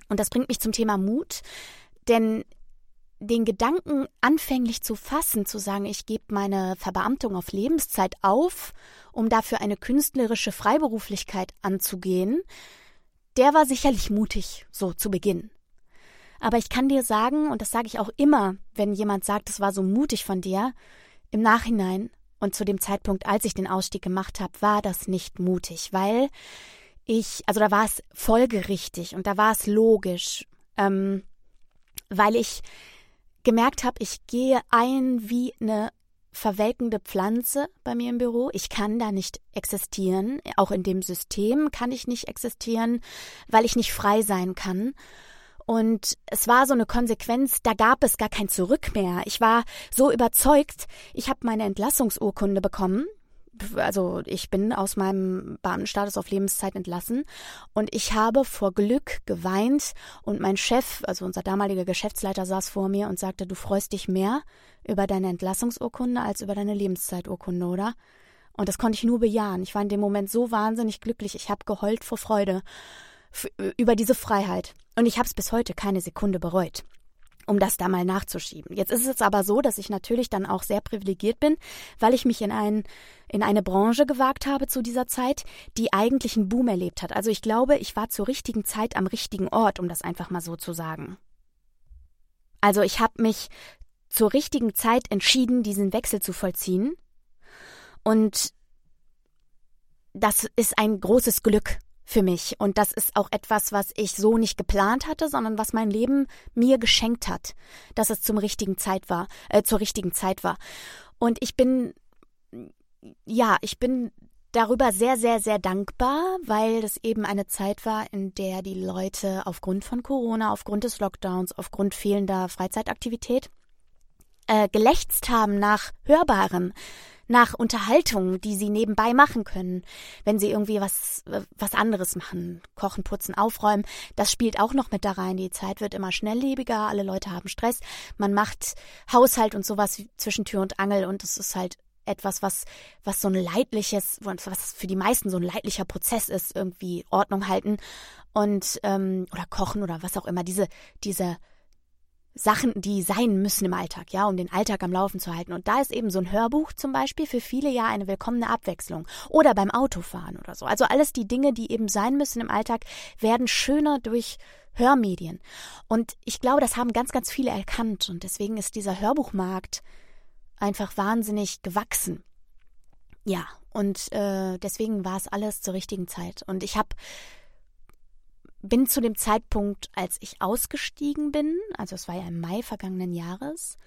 Und das bringt mich zum Thema Mut, denn den Gedanken anfänglich zu fassen, zu sagen, ich gebe meine Verbeamtung auf Lebenszeit auf, um dafür eine künstlerische Freiberuflichkeit anzugehen, der war sicherlich mutig, so zu Beginn. Aber ich kann dir sagen, und das sage ich auch immer, wenn jemand sagt, es war so mutig von dir, im Nachhinein und zu dem Zeitpunkt, als ich den Ausstieg gemacht habe, war das nicht mutig, weil ich, also da war es folgerichtig und da war es logisch, ähm, weil ich gemerkt habe, ich gehe ein wie eine verwelkende Pflanze bei mir im Büro. Ich kann da nicht existieren. Auch in dem System kann ich nicht existieren, weil ich nicht frei sein kann. Und es war so eine Konsequenz, da gab es gar kein Zurück mehr. Ich war so überzeugt, ich habe meine Entlassungsurkunde bekommen. Also ich bin aus meinem Beamtenstatus auf Lebenszeit entlassen und ich habe vor Glück geweint und mein Chef, also unser damaliger Geschäftsleiter, saß vor mir und sagte, du freust dich mehr über deine Entlassungsurkunde als über deine Lebenszeiturkunde, oder? Und das konnte ich nur bejahen. Ich war in dem Moment so wahnsinnig glücklich. Ich habe geheult vor Freude über diese Freiheit. Und ich habe es bis heute keine Sekunde bereut um das da mal nachzuschieben. Jetzt ist es aber so, dass ich natürlich dann auch sehr privilegiert bin, weil ich mich in, ein, in eine Branche gewagt habe zu dieser Zeit, die eigentlich einen Boom erlebt hat. Also ich glaube, ich war zur richtigen Zeit am richtigen Ort, um das einfach mal so zu sagen. Also ich habe mich zur richtigen Zeit entschieden, diesen Wechsel zu vollziehen. Und das ist ein großes Glück für mich. Und das ist auch etwas, was ich so nicht geplant hatte, sondern was mein Leben mir geschenkt hat, dass es zum richtigen Zeit war, äh, zur richtigen Zeit war. Und ich bin, ja, ich bin darüber sehr, sehr, sehr dankbar, weil das eben eine Zeit war, in der die Leute aufgrund von Corona, aufgrund des Lockdowns, aufgrund fehlender Freizeitaktivität äh, gelächzt haben nach Hörbarem, nach Unterhaltung, die sie nebenbei machen können, wenn sie irgendwie was, was anderes machen. Kochen, putzen, aufräumen. Das spielt auch noch mit da rein. Die Zeit wird immer schnelllebiger, alle Leute haben Stress. Man macht Haushalt und sowas zwischen Tür und Angel und es ist halt etwas, was, was so ein leidliches, was für die meisten so ein leidlicher Prozess ist, irgendwie Ordnung halten und ähm, oder kochen oder was auch immer. Diese, diese Sachen, die sein müssen im Alltag, ja, um den Alltag am Laufen zu halten. Und da ist eben so ein Hörbuch zum Beispiel für viele ja eine willkommene Abwechslung. Oder beim Autofahren oder so. Also alles die Dinge, die eben sein müssen im Alltag, werden schöner durch Hörmedien. Und ich glaube, das haben ganz, ganz viele erkannt. Und deswegen ist dieser Hörbuchmarkt einfach wahnsinnig gewachsen. Ja, und äh, deswegen war es alles zur richtigen Zeit. Und ich habe bin zu dem Zeitpunkt, als ich ausgestiegen bin, also es war ja im Mai vergangenen Jahres,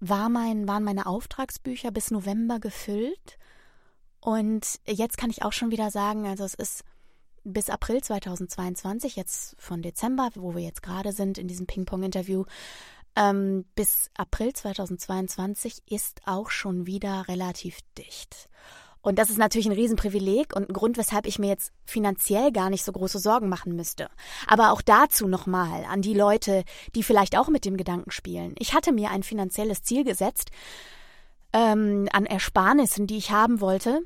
war mein, waren meine Auftragsbücher bis November gefüllt. Und jetzt kann ich auch schon wieder sagen, also es ist bis April 2022, jetzt von Dezember, wo wir jetzt gerade sind in diesem Ping-Pong-Interview, ähm, bis April 2022 ist auch schon wieder relativ dicht. Und das ist natürlich ein Riesenprivileg und ein Grund, weshalb ich mir jetzt finanziell gar nicht so große Sorgen machen müsste. Aber auch dazu nochmal an die Leute, die vielleicht auch mit dem Gedanken spielen. Ich hatte mir ein finanzielles Ziel gesetzt ähm, an Ersparnissen, die ich haben wollte,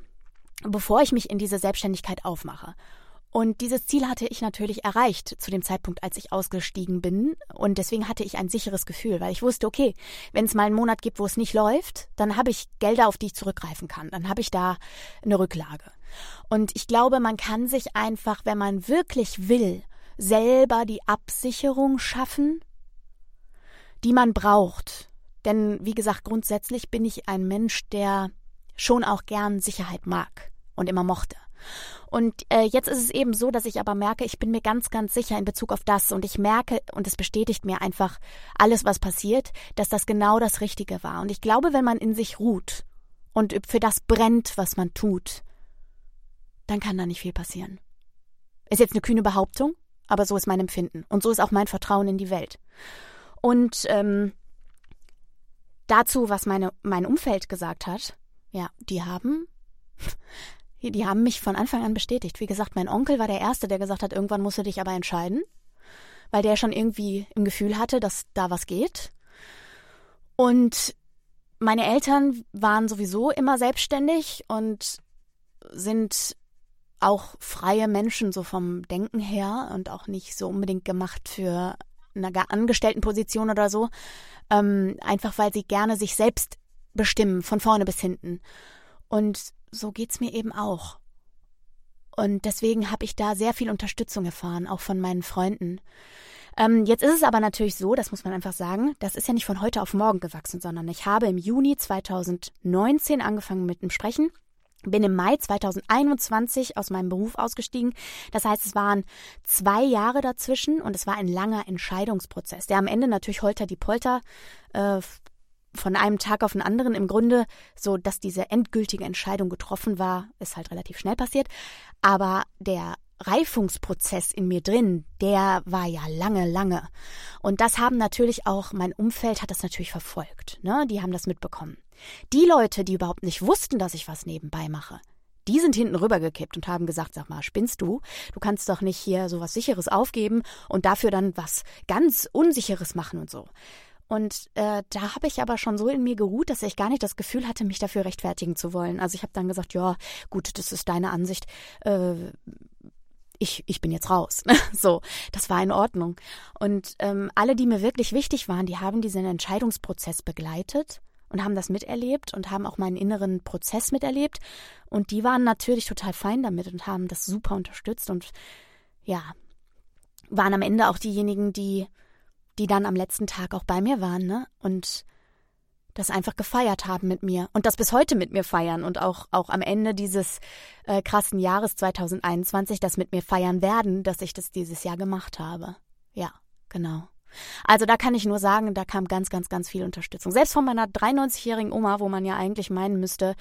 bevor ich mich in diese Selbstständigkeit aufmache. Und dieses Ziel hatte ich natürlich erreicht zu dem Zeitpunkt, als ich ausgestiegen bin. Und deswegen hatte ich ein sicheres Gefühl, weil ich wusste, okay, wenn es mal einen Monat gibt, wo es nicht läuft, dann habe ich Gelder, auf die ich zurückgreifen kann. Dann habe ich da eine Rücklage. Und ich glaube, man kann sich einfach, wenn man wirklich will, selber die Absicherung schaffen, die man braucht. Denn, wie gesagt, grundsätzlich bin ich ein Mensch, der schon auch gern Sicherheit mag und immer mochte. Und äh, jetzt ist es eben so, dass ich aber merke, ich bin mir ganz, ganz sicher in Bezug auf das und ich merke, und es bestätigt mir einfach alles, was passiert, dass das genau das Richtige war. Und ich glaube, wenn man in sich ruht und für das brennt, was man tut, dann kann da nicht viel passieren. Ist jetzt eine kühne Behauptung, aber so ist mein Empfinden. Und so ist auch mein Vertrauen in die Welt. Und ähm, dazu, was meine, mein Umfeld gesagt hat, ja, die haben die haben mich von Anfang an bestätigt. Wie gesagt, mein Onkel war der Erste, der gesagt hat, irgendwann musst du dich aber entscheiden, weil der schon irgendwie im Gefühl hatte, dass da was geht. Und meine Eltern waren sowieso immer selbstständig und sind auch freie Menschen so vom Denken her und auch nicht so unbedingt gemacht für eine Angestelltenposition oder so, ähm, einfach weil sie gerne sich selbst bestimmen, von vorne bis hinten. Und so geht's mir eben auch. Und deswegen habe ich da sehr viel Unterstützung erfahren, auch von meinen Freunden. Ähm, jetzt ist es aber natürlich so, das muss man einfach sagen, das ist ja nicht von heute auf morgen gewachsen, sondern ich habe im Juni 2019 angefangen mit dem Sprechen bin im Mai 2021 aus meinem Beruf ausgestiegen. Das heißt, es waren zwei Jahre dazwischen und es war ein langer Entscheidungsprozess, der am Ende natürlich holter die Polter äh, von einem Tag auf den anderen im Grunde so, dass diese endgültige Entscheidung getroffen war, ist halt relativ schnell passiert. Aber der Reifungsprozess in mir drin, der war ja lange, lange. Und das haben natürlich auch, mein Umfeld hat das natürlich verfolgt. Ne? Die haben das mitbekommen. Die Leute, die überhaupt nicht wussten, dass ich was nebenbei mache, die sind hinten rübergekippt und haben gesagt, sag mal, spinnst du? Du kannst doch nicht hier so was Sicheres aufgeben und dafür dann was ganz Unsicheres machen und so. Und äh, da habe ich aber schon so in mir geruht, dass ich gar nicht das Gefühl hatte, mich dafür rechtfertigen zu wollen. Also ich habe dann gesagt, ja, gut, das ist deine Ansicht. Äh, ich, ich bin jetzt raus. [laughs] so, das war in Ordnung. Und ähm, alle, die mir wirklich wichtig waren, die haben diesen Entscheidungsprozess begleitet und haben das miterlebt und haben auch meinen inneren Prozess miterlebt. Und die waren natürlich total fein damit und haben das super unterstützt und ja, waren am Ende auch diejenigen, die die dann am letzten Tag auch bei mir waren, ne? Und das einfach gefeiert haben mit mir und das bis heute mit mir feiern und auch, auch am Ende dieses äh, krassen Jahres 2021 das mit mir feiern werden, dass ich das dieses Jahr gemacht habe. Ja, genau. Also da kann ich nur sagen, da kam ganz, ganz, ganz viel Unterstützung. Selbst von meiner 93-jährigen Oma, wo man ja eigentlich meinen müsste,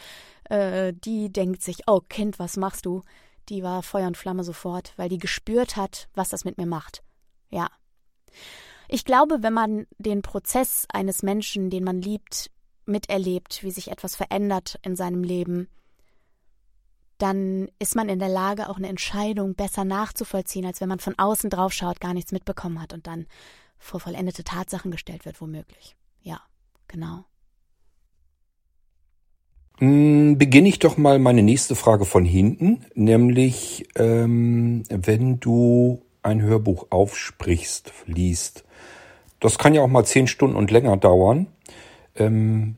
äh, die denkt sich, oh Kind, was machst du? Die war Feuer und Flamme sofort, weil die gespürt hat, was das mit mir macht. Ja. Ich glaube, wenn man den Prozess eines Menschen, den man liebt, miterlebt, wie sich etwas verändert in seinem Leben, dann ist man in der Lage, auch eine Entscheidung besser nachzuvollziehen, als wenn man von außen drauf schaut, gar nichts mitbekommen hat und dann vor vollendete Tatsachen gestellt wird, womöglich. Ja, genau. Hm, beginne ich doch mal meine nächste Frage von hinten, nämlich ähm, wenn du ein Hörbuch aufsprichst, liest, das kann ja auch mal zehn Stunden und länger dauern. Ähm,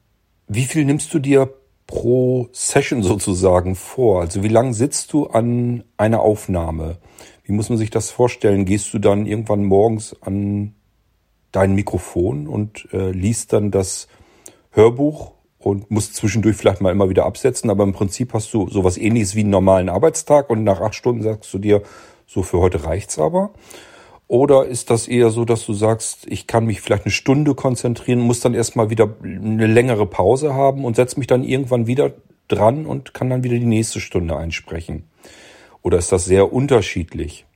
wie viel nimmst du dir pro Session sozusagen vor? Also wie lange sitzt du an einer Aufnahme? Wie muss man sich das vorstellen? Gehst du dann irgendwann morgens an dein Mikrofon und äh, liest dann das Hörbuch und musst zwischendurch vielleicht mal immer wieder absetzen, aber im Prinzip hast du sowas ähnliches wie einen normalen Arbeitstag und nach acht Stunden sagst du dir, so für heute reicht's aber. Oder ist das eher so, dass du sagst, ich kann mich vielleicht eine Stunde konzentrieren, muss dann erstmal wieder eine längere Pause haben und setze mich dann irgendwann wieder dran und kann dann wieder die nächste Stunde einsprechen? Oder ist das sehr unterschiedlich?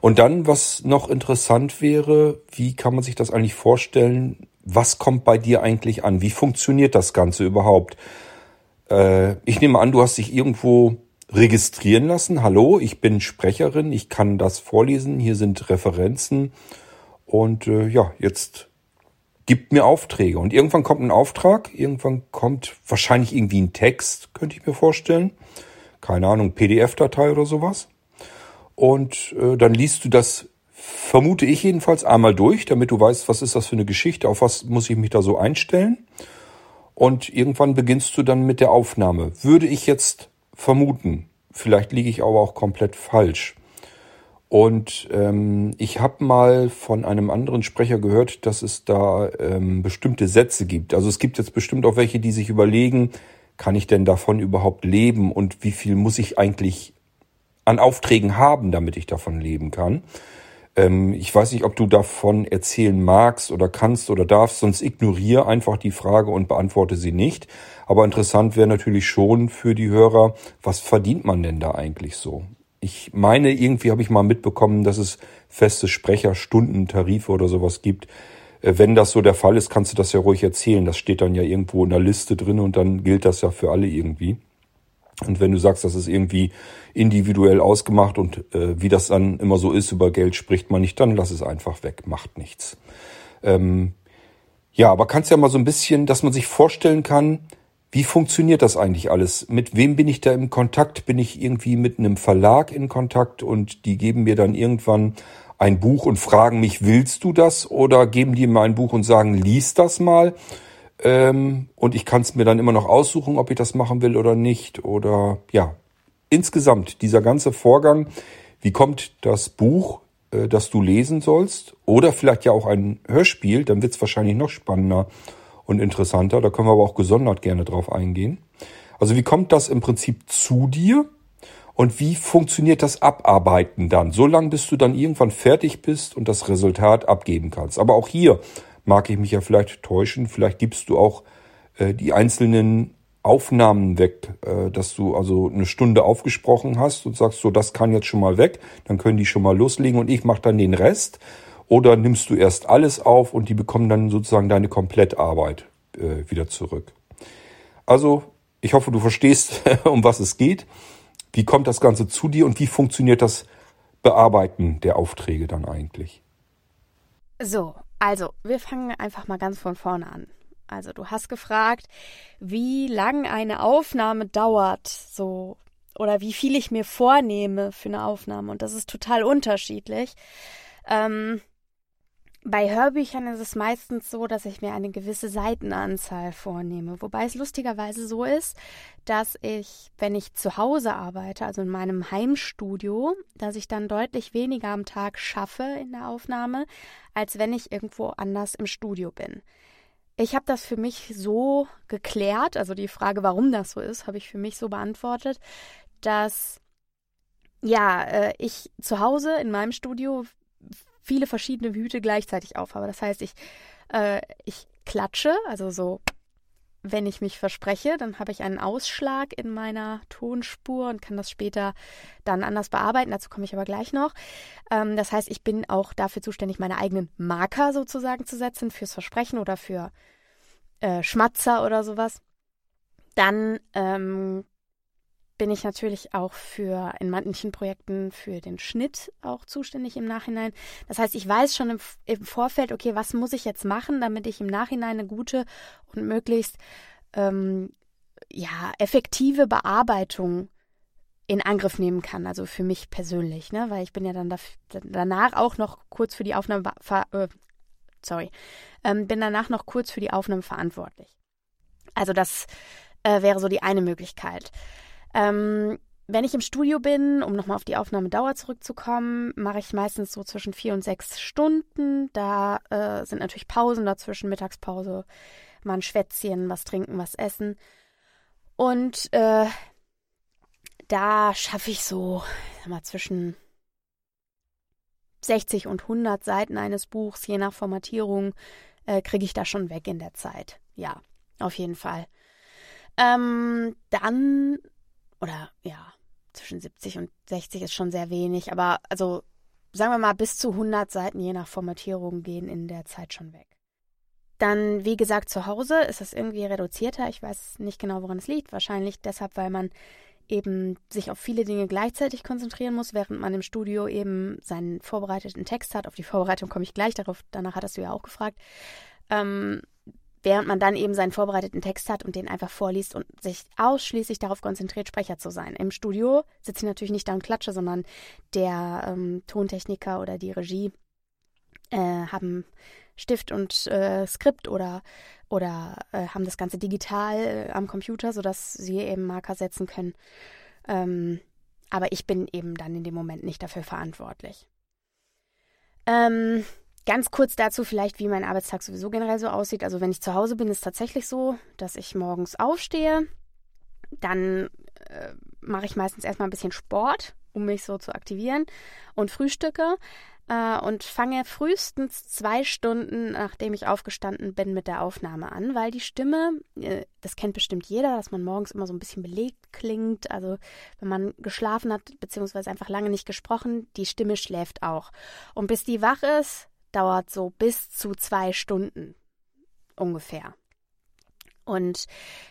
Und dann, was noch interessant wäre, wie kann man sich das eigentlich vorstellen? Was kommt bei dir eigentlich an? Wie funktioniert das Ganze überhaupt? Äh, ich nehme an, du hast dich irgendwo registrieren lassen. Hallo, ich bin Sprecherin, ich kann das vorlesen, hier sind Referenzen. Und äh, ja, jetzt gibt mir Aufträge. Und irgendwann kommt ein Auftrag, irgendwann kommt wahrscheinlich irgendwie ein Text, könnte ich mir vorstellen. Keine Ahnung, PDF-Datei oder sowas. Und äh, dann liest du das, vermute ich jedenfalls, einmal durch, damit du weißt, was ist das für eine Geschichte, auf was muss ich mich da so einstellen. Und irgendwann beginnst du dann mit der Aufnahme. Würde ich jetzt vermuten, vielleicht liege ich aber auch komplett falsch. Und ähm, ich habe mal von einem anderen Sprecher gehört, dass es da ähm, bestimmte Sätze gibt. Also es gibt jetzt bestimmt auch welche, die sich überlegen, kann ich denn davon überhaupt leben und wie viel muss ich eigentlich an Aufträgen haben, damit ich davon leben kann. Ähm, ich weiß nicht, ob du davon erzählen magst oder kannst oder darfst, sonst ignoriere einfach die Frage und beantworte sie nicht. Aber interessant wäre natürlich schon für die Hörer, was verdient man denn da eigentlich so? Ich meine, irgendwie habe ich mal mitbekommen, dass es feste Sprecherstunden, Tarife oder sowas gibt. Äh, wenn das so der Fall ist, kannst du das ja ruhig erzählen. Das steht dann ja irgendwo in der Liste drin und dann gilt das ja für alle irgendwie. Und wenn du sagst, das ist irgendwie individuell ausgemacht und äh, wie das dann immer so ist, über Geld spricht man nicht, dann lass es einfach weg, macht nichts. Ähm, ja, aber kannst ja mal so ein bisschen, dass man sich vorstellen kann, wie funktioniert das eigentlich alles? Mit wem bin ich da im Kontakt? Bin ich irgendwie mit einem Verlag in Kontakt und die geben mir dann irgendwann ein Buch und fragen mich, willst du das? Oder geben die mir ein Buch und sagen, lies das mal? Ähm, und ich kann es mir dann immer noch aussuchen, ob ich das machen will oder nicht. Oder ja, insgesamt dieser ganze Vorgang, wie kommt das Buch, äh, das du lesen sollst, oder vielleicht ja auch ein Hörspiel, dann wird es wahrscheinlich noch spannender und interessanter. Da können wir aber auch gesondert gerne drauf eingehen. Also wie kommt das im Prinzip zu dir? Und wie funktioniert das Abarbeiten dann? So lange, bis du dann irgendwann fertig bist und das Resultat abgeben kannst. Aber auch hier mag ich mich ja vielleicht täuschen. Vielleicht gibst du auch äh, die einzelnen Aufnahmen weg, äh, dass du also eine Stunde aufgesprochen hast und sagst, so, das kann jetzt schon mal weg, dann können die schon mal loslegen und ich mache dann den Rest. Oder nimmst du erst alles auf und die bekommen dann sozusagen deine Komplettarbeit äh, wieder zurück. Also, ich hoffe, du verstehst, [laughs] um was es geht. Wie kommt das Ganze zu dir und wie funktioniert das Bearbeiten der Aufträge dann eigentlich? So, also, wir fangen einfach mal ganz von vorne an. Also, du hast gefragt, wie lang eine Aufnahme dauert, so, oder wie viel ich mir vornehme für eine Aufnahme. Und das ist total unterschiedlich. Ähm, bei Hörbüchern ist es meistens so, dass ich mir eine gewisse Seitenanzahl vornehme. Wobei es lustigerweise so ist, dass ich, wenn ich zu Hause arbeite, also in meinem Heimstudio, dass ich dann deutlich weniger am Tag schaffe in der Aufnahme, als wenn ich irgendwo anders im Studio bin. Ich habe das für mich so geklärt, also die Frage, warum das so ist, habe ich für mich so beantwortet, dass ja, äh, ich zu Hause in meinem Studio viele verschiedene Hüte gleichzeitig aufhabe. Das heißt, ich, äh, ich klatsche, also so, wenn ich mich verspreche, dann habe ich einen Ausschlag in meiner Tonspur und kann das später dann anders bearbeiten. Dazu komme ich aber gleich noch. Ähm, das heißt, ich bin auch dafür zuständig, meine eigenen Marker sozusagen zu setzen fürs Versprechen oder für äh, Schmatzer oder sowas. Dann ähm, bin ich natürlich auch für in manchen Projekten für den Schnitt auch zuständig im Nachhinein. Das heißt, ich weiß schon im, im Vorfeld, okay, was muss ich jetzt machen, damit ich im Nachhinein eine gute und möglichst ähm, ja effektive Bearbeitung in Angriff nehmen kann, also für mich persönlich, ne, weil ich bin ja dann danach auch noch kurz für die Aufnahme, äh, sorry, ähm, bin danach noch kurz für die Aufnahme verantwortlich. Also das äh, wäre so die eine Möglichkeit. Ähm, wenn ich im Studio bin, um nochmal auf die Aufnahmedauer zurückzukommen, mache ich meistens so zwischen vier und sechs Stunden. Da äh, sind natürlich Pausen dazwischen, Mittagspause, mal ein Schwätzchen, was trinken, was essen. Und äh, da schaffe ich so, sag mal, zwischen 60 und 100 Seiten eines Buchs, je nach Formatierung, äh, kriege ich da schon weg in der Zeit. Ja, auf jeden Fall. Ähm, dann oder ja, zwischen 70 und 60 ist schon sehr wenig, aber also sagen wir mal bis zu 100 Seiten je nach Formatierung gehen in der Zeit schon weg. Dann, wie gesagt, zu Hause ist das irgendwie reduzierter. Ich weiß nicht genau, woran es liegt. Wahrscheinlich deshalb, weil man eben sich auf viele Dinge gleichzeitig konzentrieren muss, während man im Studio eben seinen vorbereiteten Text hat. Auf die Vorbereitung komme ich gleich, darauf, danach hattest du ja auch gefragt. Ähm, während man dann eben seinen vorbereiteten Text hat und den einfach vorliest und sich ausschließlich darauf konzentriert, Sprecher zu sein. Im Studio sitze ich natürlich nicht da und klatsche, sondern der ähm, Tontechniker oder die Regie äh, haben Stift und äh, Skript oder, oder äh, haben das Ganze digital äh, am Computer, sodass sie eben Marker setzen können. Ähm, aber ich bin eben dann in dem Moment nicht dafür verantwortlich. Ähm, Ganz kurz dazu vielleicht, wie mein Arbeitstag sowieso generell so aussieht. Also wenn ich zu Hause bin, ist tatsächlich so, dass ich morgens aufstehe, dann äh, mache ich meistens erstmal ein bisschen Sport, um mich so zu aktivieren und frühstücke äh, und fange frühestens zwei Stunden, nachdem ich aufgestanden bin, mit der Aufnahme an, weil die Stimme, äh, das kennt bestimmt jeder, dass man morgens immer so ein bisschen belegt klingt. Also wenn man geschlafen hat, beziehungsweise einfach lange nicht gesprochen, die Stimme schläft auch. Und bis die wach ist, dauert so bis zu zwei Stunden ungefähr. Und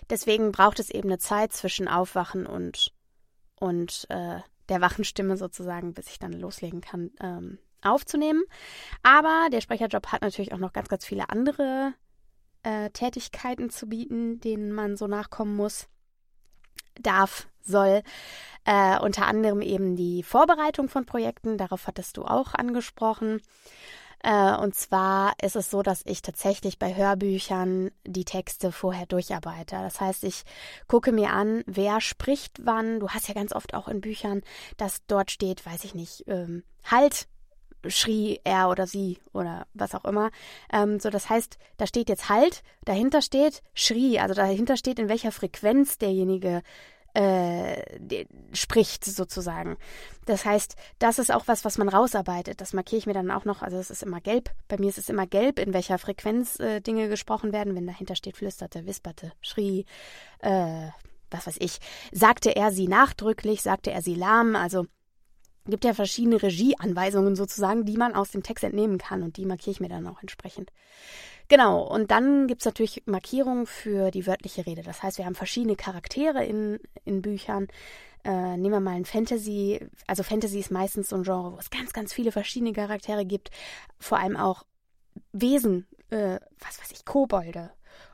deswegen braucht es eben eine Zeit zwischen Aufwachen und, und äh, der wachen Stimme sozusagen, bis ich dann loslegen kann, ähm, aufzunehmen. Aber der Sprecherjob hat natürlich auch noch ganz, ganz viele andere äh, Tätigkeiten zu bieten, denen man so nachkommen muss, darf, soll. Äh, unter anderem eben die Vorbereitung von Projekten, darauf hattest du auch angesprochen. Äh, und zwar ist es so, dass ich tatsächlich bei Hörbüchern die Texte vorher durcharbeite. Das heißt, ich gucke mir an, wer spricht wann. Du hast ja ganz oft auch in Büchern, dass dort steht, weiß ich nicht, ähm, halt schrie er oder sie oder was auch immer. Ähm, so, das heißt, da steht jetzt halt, dahinter steht schrie, also dahinter steht, in welcher Frequenz derjenige äh, spricht sozusagen. Das heißt, das ist auch was, was man rausarbeitet. Das markiere ich mir dann auch noch. Also es ist immer gelb. Bei mir ist es immer gelb, in welcher Frequenz äh, Dinge gesprochen werden. Wenn dahinter steht, flüsterte, wisperte, schrie, äh, was weiß ich. Sagte er sie nachdrücklich, sagte er sie lahm. Also gibt ja verschiedene Regieanweisungen sozusagen, die man aus dem Text entnehmen kann und die markiere ich mir dann auch entsprechend. Genau, und dann gibt es natürlich Markierungen für die wörtliche Rede. Das heißt, wir haben verschiedene Charaktere in, in Büchern. Äh, nehmen wir mal ein Fantasy. Also Fantasy ist meistens so ein Genre, wo es ganz, ganz viele verschiedene Charaktere gibt. Vor allem auch Wesen, äh, was weiß ich, Kobolde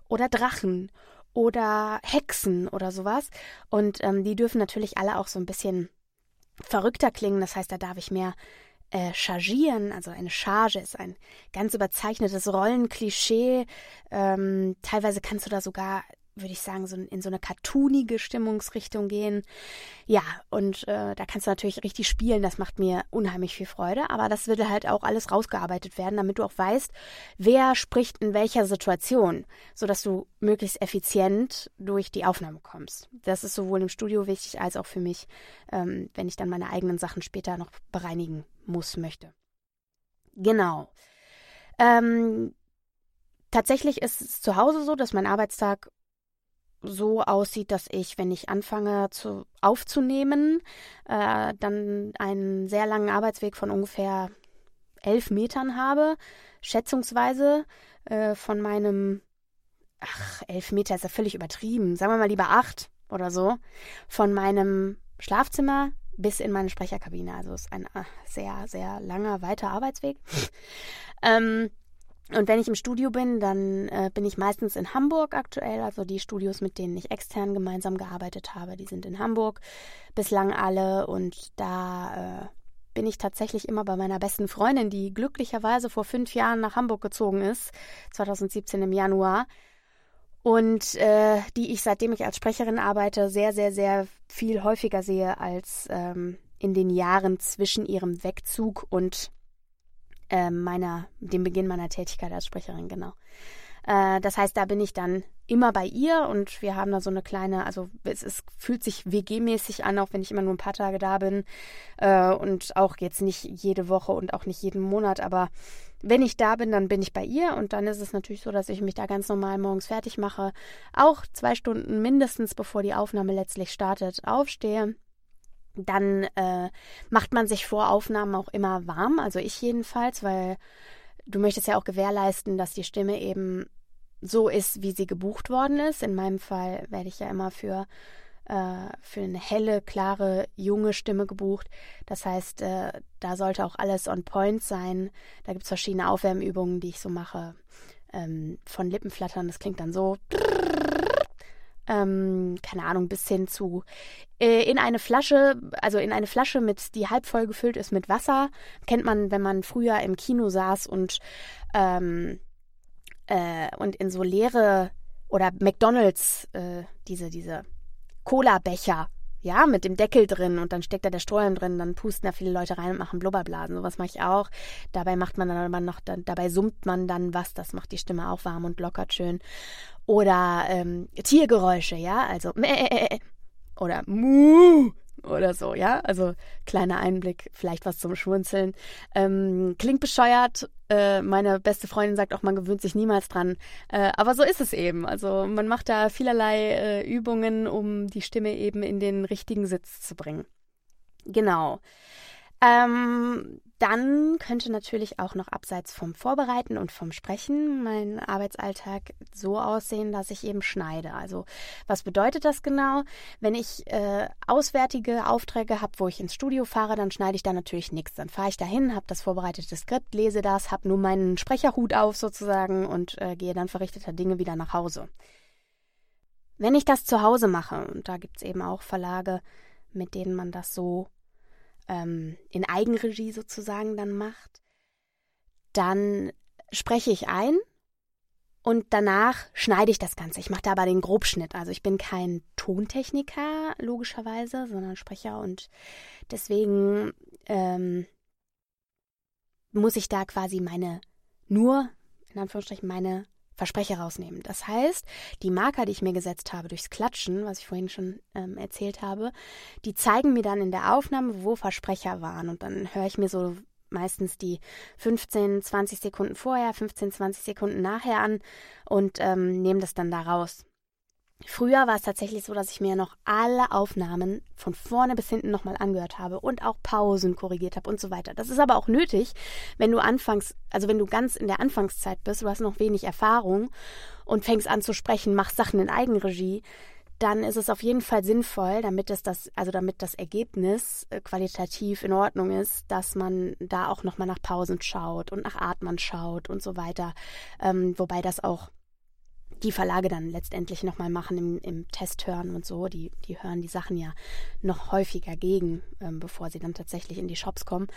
oder Drachen oder Hexen oder sowas. Und ähm, die dürfen natürlich alle auch so ein bisschen verrückter klingen. Das heißt, da darf ich mehr äh, Chargieren, also eine Charge ist ein ganz überzeichnetes Rollenklischee. Ähm, teilweise kannst du da sogar würde ich sagen, so in so eine cartoonige Stimmungsrichtung gehen. Ja, und äh, da kannst du natürlich richtig spielen. Das macht mir unheimlich viel Freude. Aber das wird halt auch alles rausgearbeitet werden, damit du auch weißt, wer spricht in welcher Situation, sodass du möglichst effizient durch die Aufnahme kommst. Das ist sowohl im Studio wichtig als auch für mich, ähm, wenn ich dann meine eigenen Sachen später noch bereinigen muss, möchte. Genau. Ähm, tatsächlich ist es zu Hause so, dass mein Arbeitstag so aussieht, dass ich, wenn ich anfange zu, aufzunehmen, äh, dann einen sehr langen Arbeitsweg von ungefähr elf Metern habe, schätzungsweise äh, von meinem, ach, elf Meter ist ja völlig übertrieben, sagen wir mal lieber acht oder so, von meinem Schlafzimmer bis in meine Sprecherkabine. Also ist ein äh, sehr, sehr langer, weiter Arbeitsweg. [laughs] ähm, und wenn ich im Studio bin, dann äh, bin ich meistens in Hamburg aktuell. Also die Studios, mit denen ich extern gemeinsam gearbeitet habe, die sind in Hamburg bislang alle. Und da äh, bin ich tatsächlich immer bei meiner besten Freundin, die glücklicherweise vor fünf Jahren nach Hamburg gezogen ist, 2017 im Januar. Und äh, die ich, seitdem ich als Sprecherin arbeite, sehr, sehr, sehr viel häufiger sehe als ähm, in den Jahren zwischen ihrem Wegzug und äh, meiner, dem Beginn meiner Tätigkeit als Sprecherin, genau. Äh, das heißt, da bin ich dann immer bei ihr und wir haben da so eine kleine, also es, es fühlt sich WG-mäßig an, auch wenn ich immer nur ein paar Tage da bin äh, und auch jetzt nicht jede Woche und auch nicht jeden Monat, aber wenn ich da bin, dann bin ich bei ihr und dann ist es natürlich so, dass ich mich da ganz normal morgens fertig mache, auch zwei Stunden mindestens bevor die Aufnahme letztlich startet, aufstehe dann äh, macht man sich vor Aufnahmen auch immer warm, also ich jedenfalls, weil du möchtest ja auch gewährleisten, dass die Stimme eben so ist, wie sie gebucht worden ist. In meinem Fall werde ich ja immer für, äh, für eine helle, klare, junge Stimme gebucht. Das heißt, äh, da sollte auch alles on point sein. Da gibt es verschiedene Aufwärmübungen, die ich so mache. Ähm, von Lippenflattern, das klingt dann so ähm, keine Ahnung, bis hin zu äh, in eine Flasche, also in eine Flasche mit, die halb voll gefüllt ist mit Wasser. Kennt man, wenn man früher im Kino saß und, ähm, äh, und in so leere oder McDonalds, äh, diese, diese Cola-Becher ja, mit dem Deckel drin und dann steckt da der Strohhalm drin, dann pusten da viele Leute rein und machen Blubberblasen. Sowas mache ich auch. Dabei macht man dann aber noch, dabei summt man dann was, das macht die Stimme auch warm und lockert schön. Oder ähm, Tiergeräusche, ja, also mäh, [laughs] oder mu oder so, ja. Also kleiner Einblick, vielleicht was zum Schmunzeln. Ähm, klingt bescheuert. Äh, meine beste Freundin sagt auch, man gewöhnt sich niemals dran. Äh, aber so ist es eben. Also man macht da vielerlei äh, Übungen, um die Stimme eben in den richtigen Sitz zu bringen. Genau. Ähm, dann könnte natürlich auch noch abseits vom Vorbereiten und vom Sprechen mein Arbeitsalltag so aussehen, dass ich eben schneide. Also was bedeutet das genau? Wenn ich äh, auswärtige Aufträge habe, wo ich ins Studio fahre, dann schneide ich da natürlich nichts. Dann fahre ich dahin, habe das vorbereitete Skript, lese das, habe nur meinen Sprecherhut auf sozusagen und äh, gehe dann verrichteter Dinge wieder nach Hause. Wenn ich das zu Hause mache, und da gibt es eben auch Verlage, mit denen man das so ähm, in Eigenregie sozusagen dann macht, dann spreche ich ein und danach schneide ich das Ganze. Ich mache da aber den Grobschnitt. Also ich bin kein Tontechniker, logischerweise, sondern Sprecher und deswegen ähm, muss ich da quasi meine, nur in Anführungsstrichen, meine Versprecher rausnehmen. Das heißt, die Marker, die ich mir gesetzt habe durchs Klatschen, was ich vorhin schon ähm, erzählt habe, die zeigen mir dann in der Aufnahme, wo Versprecher waren. Und dann höre ich mir so meistens die 15, 20 Sekunden vorher, 15, 20 Sekunden nachher an und ähm, nehme das dann da raus. Früher war es tatsächlich so, dass ich mir noch alle Aufnahmen von vorne bis hinten nochmal angehört habe und auch Pausen korrigiert habe und so weiter. Das ist aber auch nötig, wenn du anfangs, also wenn du ganz in der Anfangszeit bist, du hast noch wenig Erfahrung und fängst an zu sprechen, machst Sachen in Eigenregie, dann ist es auf jeden Fall sinnvoll, damit es das, also damit das Ergebnis äh, qualitativ in Ordnung ist, dass man da auch nochmal nach Pausen schaut und nach Atmen schaut und so weiter. Ähm, wobei das auch die Verlage dann letztendlich nochmal machen im, im Test hören und so. Die, die hören die Sachen ja noch häufiger gegen, ähm, bevor sie dann tatsächlich in die Shops kommen.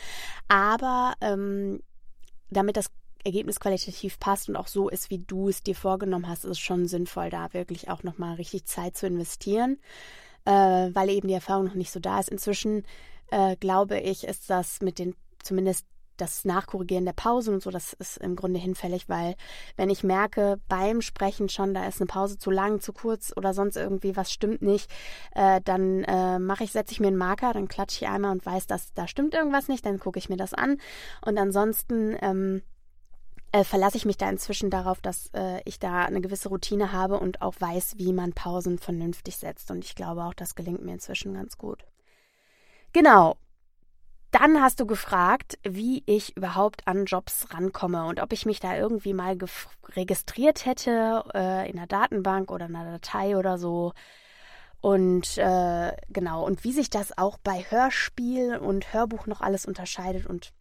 Aber ähm, damit das Ergebnis qualitativ passt und auch so ist, wie du es dir vorgenommen hast, ist es schon sinnvoll, da wirklich auch nochmal richtig Zeit zu investieren, äh, weil eben die Erfahrung noch nicht so da ist. Inzwischen äh, glaube ich, ist das mit den zumindest das Nachkorrigieren der Pausen und so, das ist im Grunde hinfällig, weil wenn ich merke beim Sprechen schon, da ist eine Pause zu lang, zu kurz oder sonst irgendwie was stimmt nicht, äh, dann äh, mache ich, setze ich mir einen Marker, dann klatsche ich einmal und weiß, dass da stimmt irgendwas nicht, dann gucke ich mir das an und ansonsten ähm, äh, verlasse ich mich da inzwischen darauf, dass äh, ich da eine gewisse Routine habe und auch weiß, wie man Pausen vernünftig setzt. Und ich glaube auch, das gelingt mir inzwischen ganz gut. Genau. Dann hast du gefragt, wie ich überhaupt an Jobs rankomme und ob ich mich da irgendwie mal registriert hätte äh, in einer Datenbank oder einer Datei oder so. Und äh, genau, und wie sich das auch bei Hörspiel und Hörbuch noch alles unterscheidet und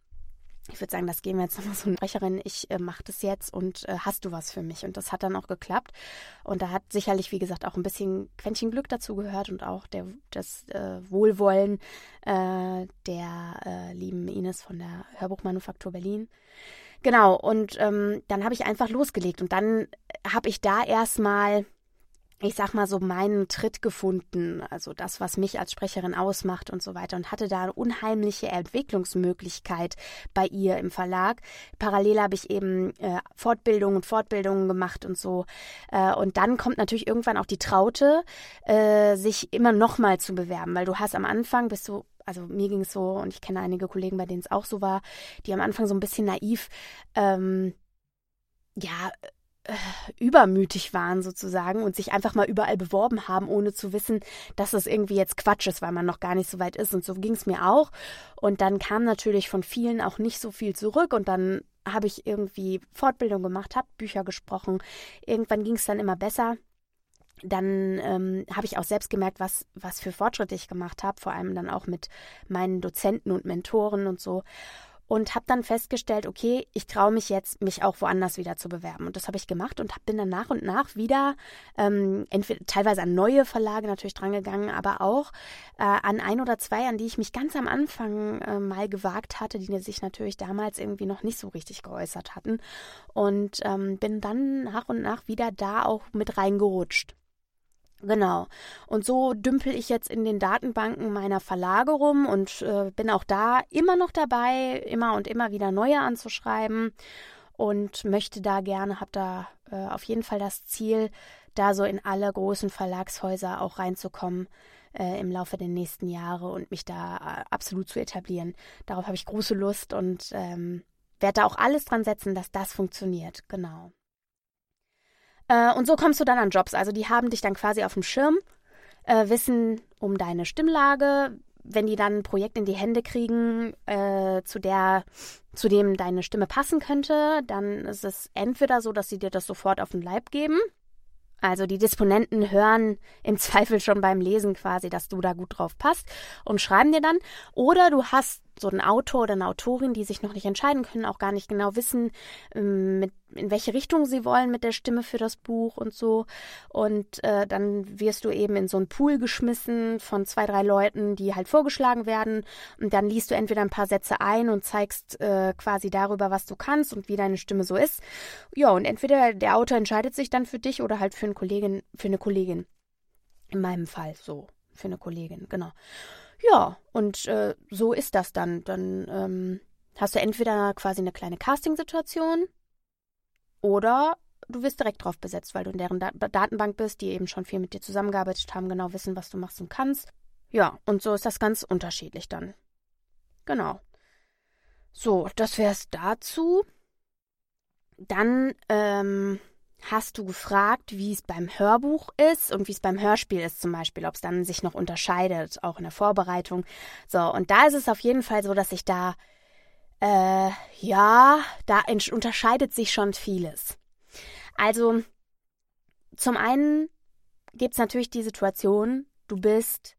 ich würde sagen, das gehen wir jetzt nochmal so eine Sprecherin, ich äh, mache das jetzt und äh, hast du was für mich? Und das hat dann auch geklappt. Und da hat sicherlich, wie gesagt, auch ein bisschen Quäntchen Glück dazu gehört und auch der, das äh, Wohlwollen äh, der äh, lieben Ines von der Hörbuchmanufaktur Berlin. Genau, und ähm, dann habe ich einfach losgelegt und dann habe ich da erstmal ich sag mal so meinen Tritt gefunden, also das, was mich als Sprecherin ausmacht und so weiter und hatte da eine unheimliche Entwicklungsmöglichkeit bei ihr im Verlag. Parallel habe ich eben äh, Fortbildungen und Fortbildungen gemacht und so. Äh, und dann kommt natürlich irgendwann auch die Traute, äh, sich immer nochmal zu bewerben, weil du hast am Anfang bist du also mir ging es so und ich kenne einige Kollegen, bei denen es auch so war, die am Anfang so ein bisschen naiv ähm, ja, übermütig waren sozusagen und sich einfach mal überall beworben haben, ohne zu wissen, dass das irgendwie jetzt Quatsch ist, weil man noch gar nicht so weit ist. Und so ging es mir auch. Und dann kam natürlich von vielen auch nicht so viel zurück und dann habe ich irgendwie Fortbildung gemacht, habe Bücher gesprochen. Irgendwann ging es dann immer besser. Dann ähm, habe ich auch selbst gemerkt, was, was für Fortschritte ich gemacht habe, vor allem dann auch mit meinen Dozenten und Mentoren und so und habe dann festgestellt, okay, ich traue mich jetzt, mich auch woanders wieder zu bewerben. Und das habe ich gemacht und bin dann nach und nach wieder ähm, entweder teilweise an neue Verlage natürlich drangegangen, aber auch äh, an ein oder zwei, an die ich mich ganz am Anfang äh, mal gewagt hatte, die sich natürlich damals irgendwie noch nicht so richtig geäußert hatten. Und ähm, bin dann nach und nach wieder da auch mit reingerutscht. Genau. Und so dümpel ich jetzt in den Datenbanken meiner Verlage rum und äh, bin auch da immer noch dabei, immer und immer wieder neue anzuschreiben und möchte da gerne, habe da äh, auf jeden Fall das Ziel, da so in alle großen Verlagshäuser auch reinzukommen äh, im Laufe der nächsten Jahre und mich da äh, absolut zu etablieren. Darauf habe ich große Lust und ähm, werde da auch alles dran setzen, dass das funktioniert. Genau. Äh, und so kommst du dann an Jobs. Also die haben dich dann quasi auf dem Schirm, äh, wissen um deine Stimmlage. Wenn die dann ein Projekt in die Hände kriegen, äh, zu der, zu dem deine Stimme passen könnte, dann ist es entweder so, dass sie dir das sofort auf den Leib geben. Also die Disponenten hören im [laughs] Zweifel schon beim Lesen quasi, dass du da gut drauf passt und schreiben dir dann. Oder du hast so ein Autor oder eine Autorin, die sich noch nicht entscheiden können, auch gar nicht genau wissen, ähm, mit, in welche Richtung sie wollen mit der Stimme für das Buch und so. Und äh, dann wirst du eben in so einen Pool geschmissen von zwei, drei Leuten, die halt vorgeschlagen werden. Und dann liest du entweder ein paar Sätze ein und zeigst äh, quasi darüber, was du kannst und wie deine Stimme so ist. Ja, und entweder der Autor entscheidet sich dann für dich oder halt für eine Kollegin, für eine Kollegin. In meinem Fall so. Für eine Kollegin, genau. Ja, und äh, so ist das dann. Dann ähm, hast du entweder quasi eine kleine Casting-Situation oder du wirst direkt drauf besetzt, weil du in deren Dat Datenbank bist, die eben schon viel mit dir zusammengearbeitet haben, genau wissen, was du machst und kannst. Ja, und so ist das ganz unterschiedlich dann. Genau. So, das wär's dazu. Dann ähm, hast du gefragt, wie es beim Hörbuch ist und wie es beim Hörspiel ist zum Beispiel, ob es dann sich noch unterscheidet, auch in der Vorbereitung. So, und da ist es auf jeden Fall so, dass ich da, äh, ja, da unterscheidet sich schon vieles. Also, zum einen gibt es natürlich die Situation, du bist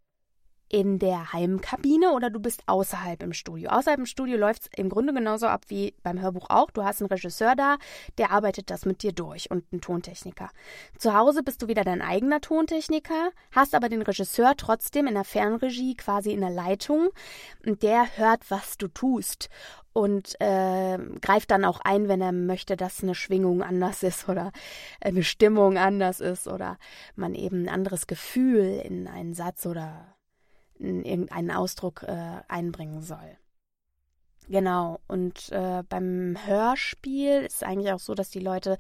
in der Heimkabine oder du bist außerhalb im Studio. Außerhalb im Studio läuft es im Grunde genauso ab wie beim Hörbuch auch. Du hast einen Regisseur da, der arbeitet das mit dir durch und einen Tontechniker. Zu Hause bist du wieder dein eigener Tontechniker, hast aber den Regisseur trotzdem in der Fernregie quasi in der Leitung und der hört, was du tust und äh, greift dann auch ein, wenn er möchte, dass eine Schwingung anders ist oder eine Stimmung anders ist oder man eben ein anderes Gefühl in einen Satz oder irgendeinen Ausdruck äh, einbringen soll. Genau, und äh, beim Hörspiel ist es eigentlich auch so, dass die Leute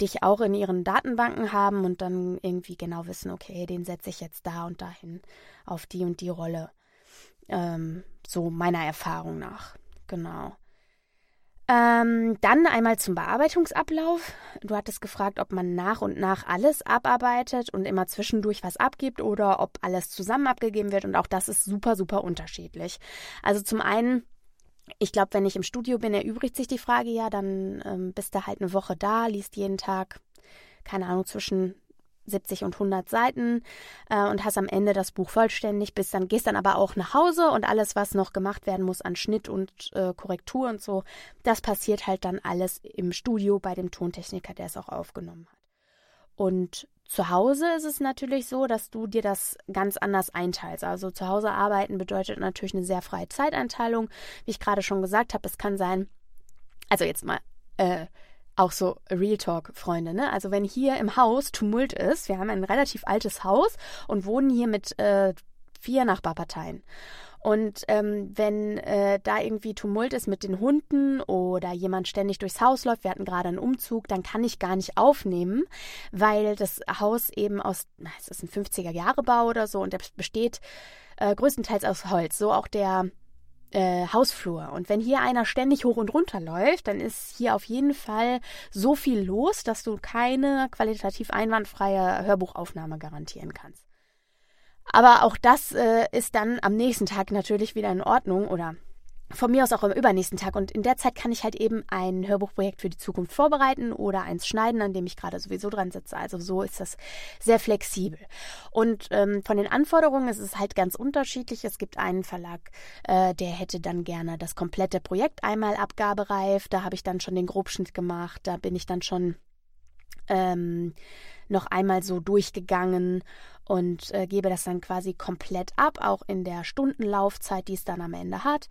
dich auch in ihren Datenbanken haben und dann irgendwie genau wissen, okay, den setze ich jetzt da und dahin auf die und die Rolle. Ähm, so meiner Erfahrung nach. Genau. Ähm, dann einmal zum Bearbeitungsablauf. Du hattest gefragt, ob man nach und nach alles abarbeitet und immer zwischendurch was abgibt oder ob alles zusammen abgegeben wird. Und auch das ist super, super unterschiedlich. Also zum einen, ich glaube, wenn ich im Studio bin, erübrigt sich die Frage ja, dann ähm, bist du halt eine Woche da, liest jeden Tag, keine Ahnung, zwischen 70 und 100 Seiten äh, und hast am Ende das Buch vollständig, bist dann gehst dann aber auch nach Hause und alles, was noch gemacht werden muss an Schnitt und äh, Korrektur und so, das passiert halt dann alles im Studio bei dem Tontechniker, der es auch aufgenommen hat. Und zu Hause ist es natürlich so, dass du dir das ganz anders einteilst. Also zu Hause arbeiten bedeutet natürlich eine sehr freie Zeiteinteilung. Wie ich gerade schon gesagt habe, es kann sein, also jetzt mal äh, auch so Real Talk, Freunde. Ne? Also wenn hier im Haus Tumult ist, wir haben ein relativ altes Haus und wohnen hier mit äh, vier Nachbarparteien. Und ähm, wenn äh, da irgendwie Tumult ist mit den Hunden oder jemand ständig durchs Haus läuft, wir hatten gerade einen Umzug, dann kann ich gar nicht aufnehmen, weil das Haus eben aus, es ist ein 50er-Jahre-Bau oder so und der besteht äh, größtenteils aus Holz. So auch der äh, Hausflur. Und wenn hier einer ständig hoch und runter läuft, dann ist hier auf jeden Fall so viel los, dass du keine qualitativ einwandfreie Hörbuchaufnahme garantieren kannst. Aber auch das äh, ist dann am nächsten Tag natürlich wieder in Ordnung oder von mir aus auch am übernächsten Tag. Und in der Zeit kann ich halt eben ein Hörbuchprojekt für die Zukunft vorbereiten oder eins schneiden, an dem ich gerade sowieso dran sitze. Also so ist das sehr flexibel. Und ähm, von den Anforderungen ist es halt ganz unterschiedlich. Es gibt einen Verlag, äh, der hätte dann gerne das komplette Projekt einmal abgabereif. Da habe ich dann schon den Grobschnitt gemacht. Da bin ich dann schon ähm, noch einmal so durchgegangen und äh, gebe das dann quasi komplett ab, auch in der Stundenlaufzeit, die es dann am Ende hat.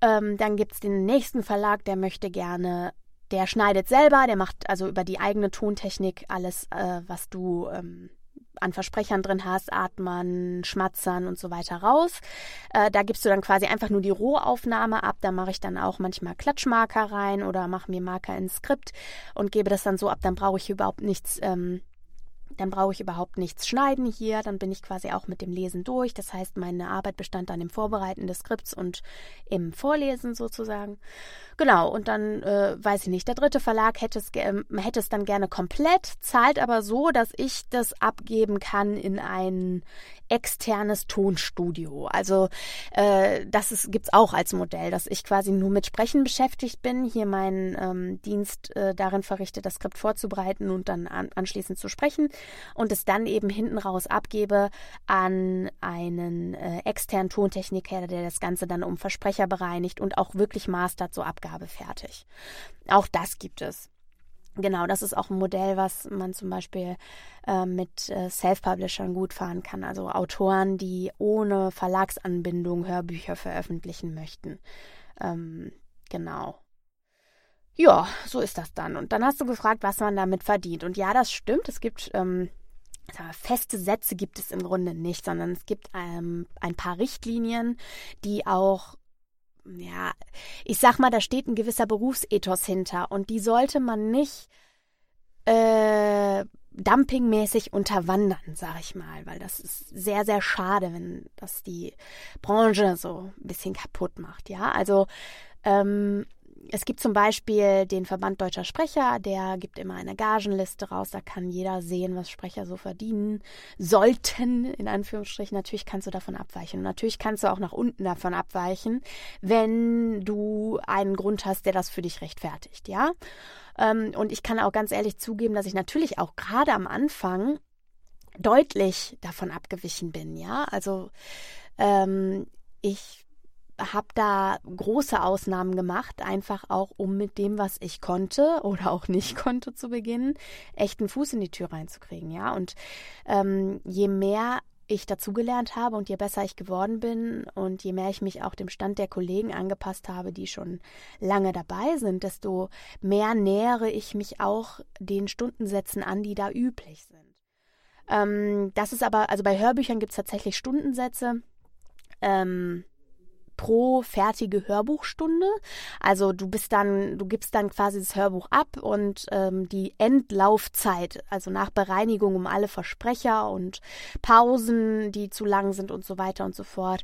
Ähm, dann gibt es den nächsten Verlag, der möchte gerne, der schneidet selber, der macht also über die eigene Tontechnik alles, äh, was du ähm, an Versprechern drin hast, Atmern, Schmatzern und so weiter raus. Äh, da gibst du dann quasi einfach nur die Rohaufnahme ab. Da mache ich dann auch manchmal Klatschmarker rein oder mache mir Marker ins Skript und gebe das dann so ab. Dann brauche ich überhaupt nichts ähm, dann brauche ich überhaupt nichts schneiden hier, dann bin ich quasi auch mit dem Lesen durch. Das heißt, meine Arbeit bestand dann im Vorbereiten des Skripts und im Vorlesen sozusagen. Genau, und dann äh, weiß ich nicht, der dritte Verlag hätte es, äh, hätte es dann gerne komplett, zahlt aber so, dass ich das abgeben kann in ein externes Tonstudio. Also äh, das gibt es auch als Modell, dass ich quasi nur mit Sprechen beschäftigt bin, hier meinen ähm, Dienst äh, darin verrichte, das Skript vorzubereiten und dann an, anschließend zu sprechen und es dann eben hinten raus abgebe an einen äh, externen Tontechniker, der das Ganze dann um Versprecher bereinigt und auch wirklich mastert, so Abgabe fertig. Auch das gibt es. Genau, das ist auch ein Modell, was man zum Beispiel äh, mit äh, Self-Publishern gut fahren kann. Also Autoren, die ohne Verlagsanbindung Hörbücher veröffentlichen möchten. Ähm, genau. Ja, so ist das dann. Und dann hast du gefragt, was man damit verdient. Und ja, das stimmt. Es gibt ähm, feste Sätze gibt es im Grunde nicht, sondern es gibt ähm, ein paar Richtlinien, die auch ja, ich sag mal, da steht ein gewisser Berufsethos hinter und die sollte man nicht äh, dumpingmäßig unterwandern, sag ich mal, weil das ist sehr, sehr schade, wenn das die Branche so ein bisschen kaputt macht, ja. Also ähm, es gibt zum Beispiel den Verband Deutscher Sprecher, der gibt immer eine Gagenliste raus, da kann jeder sehen, was Sprecher so verdienen sollten, in Anführungsstrichen. Natürlich kannst du davon abweichen. Und natürlich kannst du auch nach unten davon abweichen, wenn du einen Grund hast, der das für dich rechtfertigt, ja. Ähm, und ich kann auch ganz ehrlich zugeben, dass ich natürlich auch gerade am Anfang deutlich davon abgewichen bin, ja. Also ähm, ich habe da große Ausnahmen gemacht, einfach auch um mit dem, was ich konnte [laughs] oder auch nicht konnte zu Beginn, echt einen Fuß in die Tür reinzukriegen, ja. Und ähm, je mehr ich dazugelernt habe und je besser ich geworden bin und je mehr ich mich auch dem Stand der Kollegen angepasst habe, die schon lange dabei sind, desto mehr nähere ich mich auch den Stundensätzen an, die da üblich sind. Ähm, das ist aber, also bei Hörbüchern gibt es tatsächlich Stundensätze. Ähm, pro fertige Hörbuchstunde. Also du bist dann, du gibst dann quasi das Hörbuch ab und ähm, die Endlaufzeit, also nach Bereinigung um alle Versprecher und Pausen, die zu lang sind und so weiter und so fort,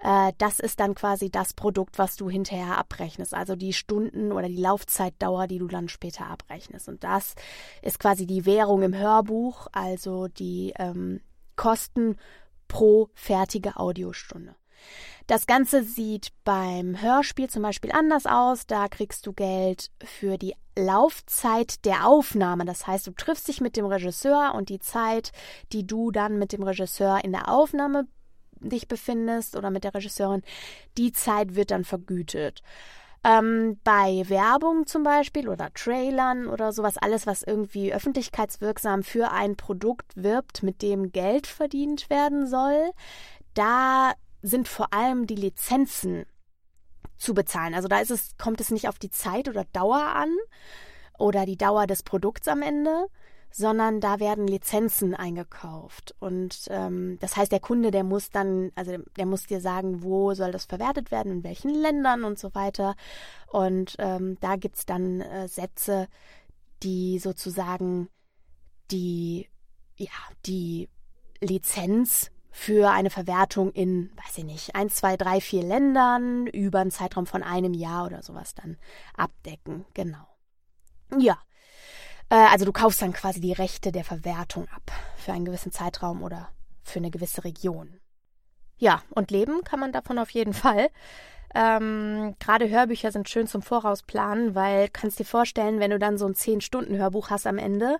äh, das ist dann quasi das Produkt, was du hinterher abrechnest. Also die Stunden oder die Laufzeitdauer, die du dann später abrechnest. Und das ist quasi die Währung im Hörbuch, also die ähm, Kosten pro fertige Audiostunde. Das Ganze sieht beim Hörspiel zum Beispiel anders aus. Da kriegst du Geld für die Laufzeit der Aufnahme. Das heißt, du triffst dich mit dem Regisseur und die Zeit, die du dann mit dem Regisseur in der Aufnahme dich befindest oder mit der Regisseurin, die Zeit wird dann vergütet. Ähm, bei Werbung zum Beispiel oder Trailern oder sowas, alles, was irgendwie öffentlichkeitswirksam für ein Produkt wirbt, mit dem Geld verdient werden soll, da sind vor allem die Lizenzen zu bezahlen. Also da ist es, kommt es nicht auf die Zeit oder Dauer an oder die Dauer des Produkts am Ende, sondern da werden Lizenzen eingekauft. Und ähm, das heißt, der Kunde, der muss dann, also der muss dir sagen, wo soll das verwertet werden, in welchen Ländern und so weiter. Und ähm, da gibt es dann äh, Sätze, die sozusagen die, ja, die Lizenz für eine Verwertung in, weiß ich nicht, eins, zwei, drei, vier Ländern über einen Zeitraum von einem Jahr oder sowas dann abdecken. Genau. Ja. Äh, also du kaufst dann quasi die Rechte der Verwertung ab für einen gewissen Zeitraum oder für eine gewisse Region. Ja, und leben kann man davon auf jeden Fall. Ähm, Gerade Hörbücher sind schön zum Vorausplanen, weil kannst dir vorstellen, wenn du dann so ein 10-Stunden-Hörbuch hast am Ende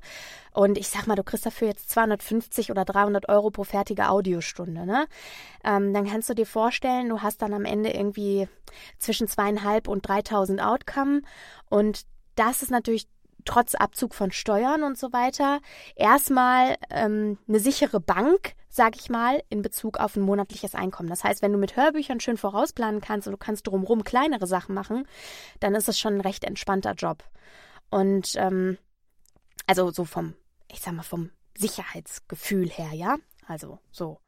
und ich sag mal, du kriegst dafür jetzt 250 oder 300 Euro pro fertige Audiostunde, ne? Ähm, dann kannst du dir vorstellen, du hast dann am Ende irgendwie zwischen zweieinhalb und 3000 Outcome und das ist natürlich trotz Abzug von Steuern und so weiter erstmal ähm, eine sichere Bank, sag ich mal, in Bezug auf ein monatliches Einkommen. Das heißt, wenn du mit Hörbüchern schön vorausplanen kannst und du kannst drumherum kleinere Sachen machen, dann ist es schon ein recht entspannter Job. Und ähm, also so vom, ich sag mal, vom Sicherheitsgefühl her, ja. Also so.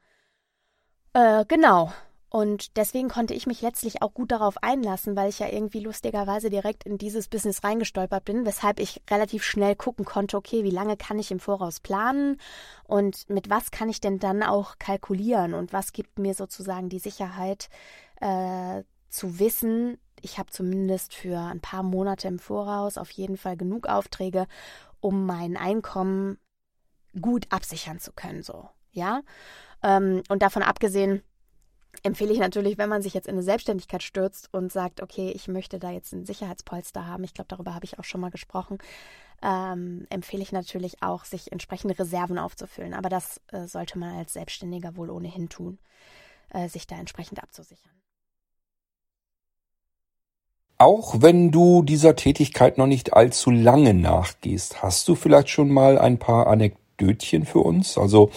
Äh, genau. Und deswegen konnte ich mich letztlich auch gut darauf einlassen, weil ich ja irgendwie lustigerweise direkt in dieses Business reingestolpert bin, weshalb ich relativ schnell gucken konnte, okay, wie lange kann ich im Voraus planen und mit was kann ich denn dann auch kalkulieren und was gibt mir sozusagen die Sicherheit äh, zu wissen, ich habe zumindest für ein paar Monate im Voraus auf jeden Fall genug Aufträge, um mein Einkommen gut absichern zu können, so, ja. Ähm, und davon abgesehen, empfehle ich natürlich, wenn man sich jetzt in eine Selbstständigkeit stürzt und sagt, okay, ich möchte da jetzt ein Sicherheitspolster haben, ich glaube, darüber habe ich auch schon mal gesprochen, ähm, empfehle ich natürlich auch, sich entsprechende Reserven aufzufüllen. Aber das äh, sollte man als Selbstständiger wohl ohnehin tun, äh, sich da entsprechend abzusichern. Auch wenn du dieser Tätigkeit noch nicht allzu lange nachgehst, hast du vielleicht schon mal ein paar Anekdötchen für uns? Also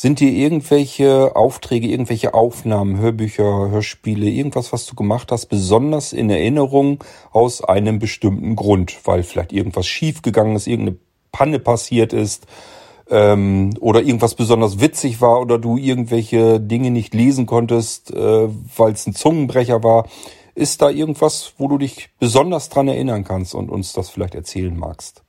sind dir irgendwelche Aufträge, irgendwelche Aufnahmen, Hörbücher, Hörspiele, irgendwas, was du gemacht hast, besonders in Erinnerung aus einem bestimmten Grund? Weil vielleicht irgendwas schiefgegangen ist, irgendeine Panne passiert ist ähm, oder irgendwas besonders witzig war oder du irgendwelche Dinge nicht lesen konntest, äh, weil es ein Zungenbrecher war. Ist da irgendwas, wo du dich besonders dran erinnern kannst und uns das vielleicht erzählen magst?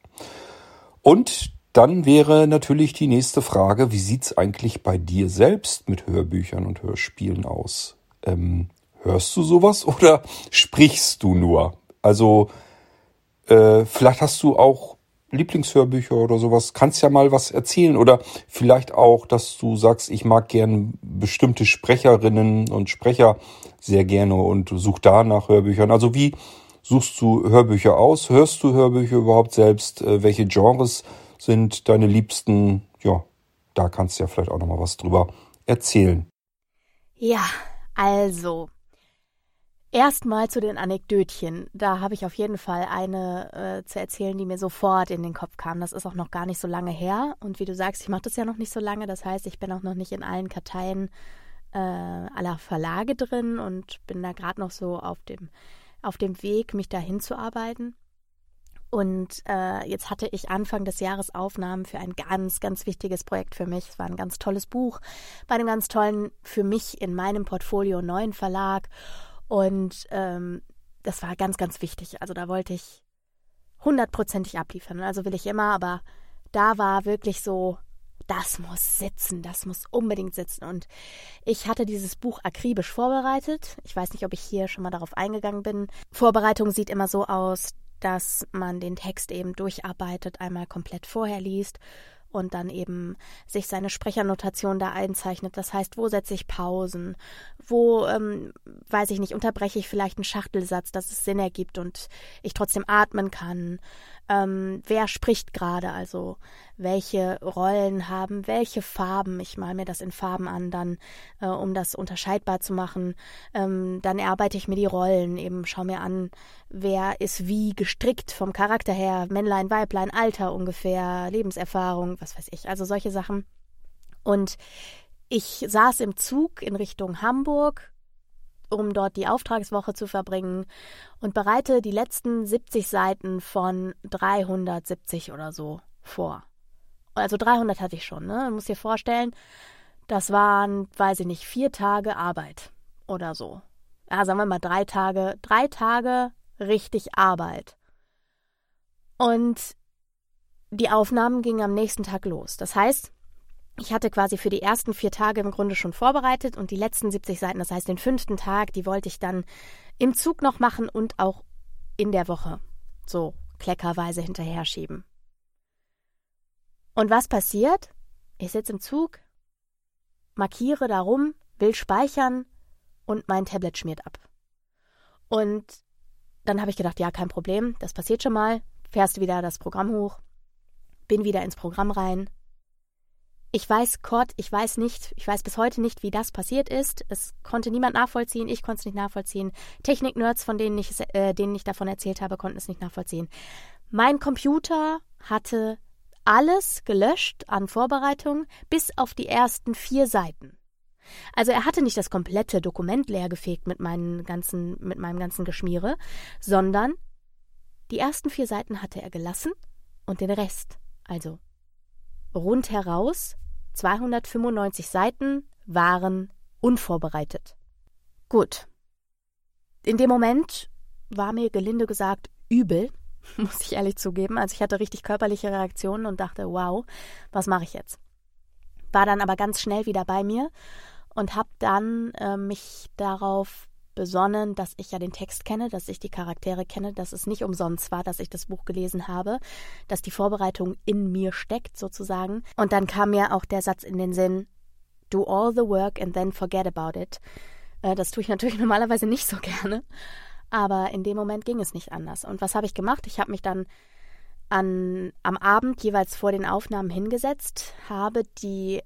Und dann wäre natürlich die nächste Frage, wie sieht's eigentlich bei dir selbst mit Hörbüchern und Hörspielen aus? Ähm, hörst du sowas [laughs] oder sprichst du nur? Also äh, vielleicht hast du auch Lieblingshörbücher oder sowas. Kannst ja mal was erzählen oder vielleicht auch, dass du sagst, ich mag gern bestimmte Sprecherinnen und Sprecher sehr gerne und such da nach Hörbüchern. Also wie suchst du Hörbücher aus? Hörst du Hörbücher überhaupt selbst? Äh, welche Genres sind deine liebsten, ja, da kannst du ja vielleicht auch noch mal was drüber erzählen. Ja, also Erstmal zu den Anekdötchen. Da habe ich auf jeden Fall eine äh, zu erzählen, die mir sofort in den Kopf kam. Das ist auch noch gar nicht so lange her. Und wie du sagst, ich mache das ja noch nicht so lange. Das heißt, ich bin auch noch nicht in allen Karteien äh, aller Verlage drin und bin da gerade noch so auf dem, auf dem Weg, mich da hinzuarbeiten. Und äh, jetzt hatte ich Anfang des Jahres Aufnahmen für ein ganz, ganz wichtiges Projekt für mich. Es war ein ganz tolles Buch bei einem ganz tollen, für mich in meinem Portfolio neuen Verlag. Und ähm, das war ganz, ganz wichtig. Also da wollte ich hundertprozentig abliefern. Also will ich immer, aber da war wirklich so, das muss sitzen, das muss unbedingt sitzen. Und ich hatte dieses Buch akribisch vorbereitet. Ich weiß nicht, ob ich hier schon mal darauf eingegangen bin. Vorbereitung sieht immer so aus, dass man den Text eben durcharbeitet, einmal komplett vorher liest und dann eben sich seine Sprechernotation da einzeichnet. Das heißt, wo setze ich Pausen? Wo, ähm, weiß ich nicht, unterbreche ich vielleicht einen Schachtelsatz, dass es Sinn ergibt und ich trotzdem atmen kann? Ähm, wer spricht gerade, also welche Rollen haben, welche Farben. Ich mal mir das in Farben an, dann, äh, um das unterscheidbar zu machen. Ähm, dann erarbeite ich mir die Rollen, eben schau mir an, wer ist wie gestrickt vom Charakter her, Männlein, Weiblein, Alter ungefähr, Lebenserfahrung, was weiß ich, also solche Sachen. Und ich saß im Zug in Richtung Hamburg um dort die Auftragswoche zu verbringen und bereite die letzten 70 Seiten von 370 oder so vor. Also 300 hatte ich schon, ne? Man muss dir vorstellen, das waren, weiß ich nicht, vier Tage Arbeit oder so. Ja, sagen wir mal drei Tage, drei Tage richtig Arbeit. Und die Aufnahmen gingen am nächsten Tag los. Das heißt, ich hatte quasi für die ersten vier Tage im Grunde schon vorbereitet und die letzten 70 Seiten, das heißt den fünften Tag, die wollte ich dann im Zug noch machen und auch in der Woche so kleckerweise hinterher schieben. Und was passiert? Ich sitze im Zug, markiere darum, will speichern und mein Tablet schmiert ab. Und dann habe ich gedacht, ja, kein Problem, das passiert schon mal. Fährst wieder das Programm hoch, bin wieder ins Programm rein, ich weiß, Kurt, ich weiß nicht, ich weiß bis heute nicht, wie das passiert ist. Es konnte niemand nachvollziehen, ich konnte es nicht nachvollziehen. Technik-Nerds, von denen ich, äh, denen ich davon erzählt habe, konnten es nicht nachvollziehen. Mein Computer hatte alles gelöscht an Vorbereitung, bis auf die ersten vier Seiten. Also er hatte nicht das komplette Dokument leergefegt mit, meinen ganzen, mit meinem ganzen Geschmiere, sondern die ersten vier Seiten hatte er gelassen und den Rest, also rundheraus 295 Seiten waren unvorbereitet. Gut. In dem Moment war mir gelinde gesagt übel, [laughs] muss ich ehrlich zugeben. Also ich hatte richtig körperliche Reaktionen und dachte, wow, was mache ich jetzt? War dann aber ganz schnell wieder bei mir und habe dann äh, mich darauf besonnen, dass ich ja den Text kenne, dass ich die Charaktere kenne, dass es nicht umsonst war, dass ich das Buch gelesen habe, dass die Vorbereitung in mir steckt sozusagen. Und dann kam mir auch der Satz in den Sinn, do all the work and then forget about it. Äh, das tue ich natürlich [laughs] normalerweise nicht so gerne, aber in dem Moment ging es nicht anders. Und was habe ich gemacht? Ich habe mich dann an, am Abend jeweils vor den Aufnahmen hingesetzt, habe die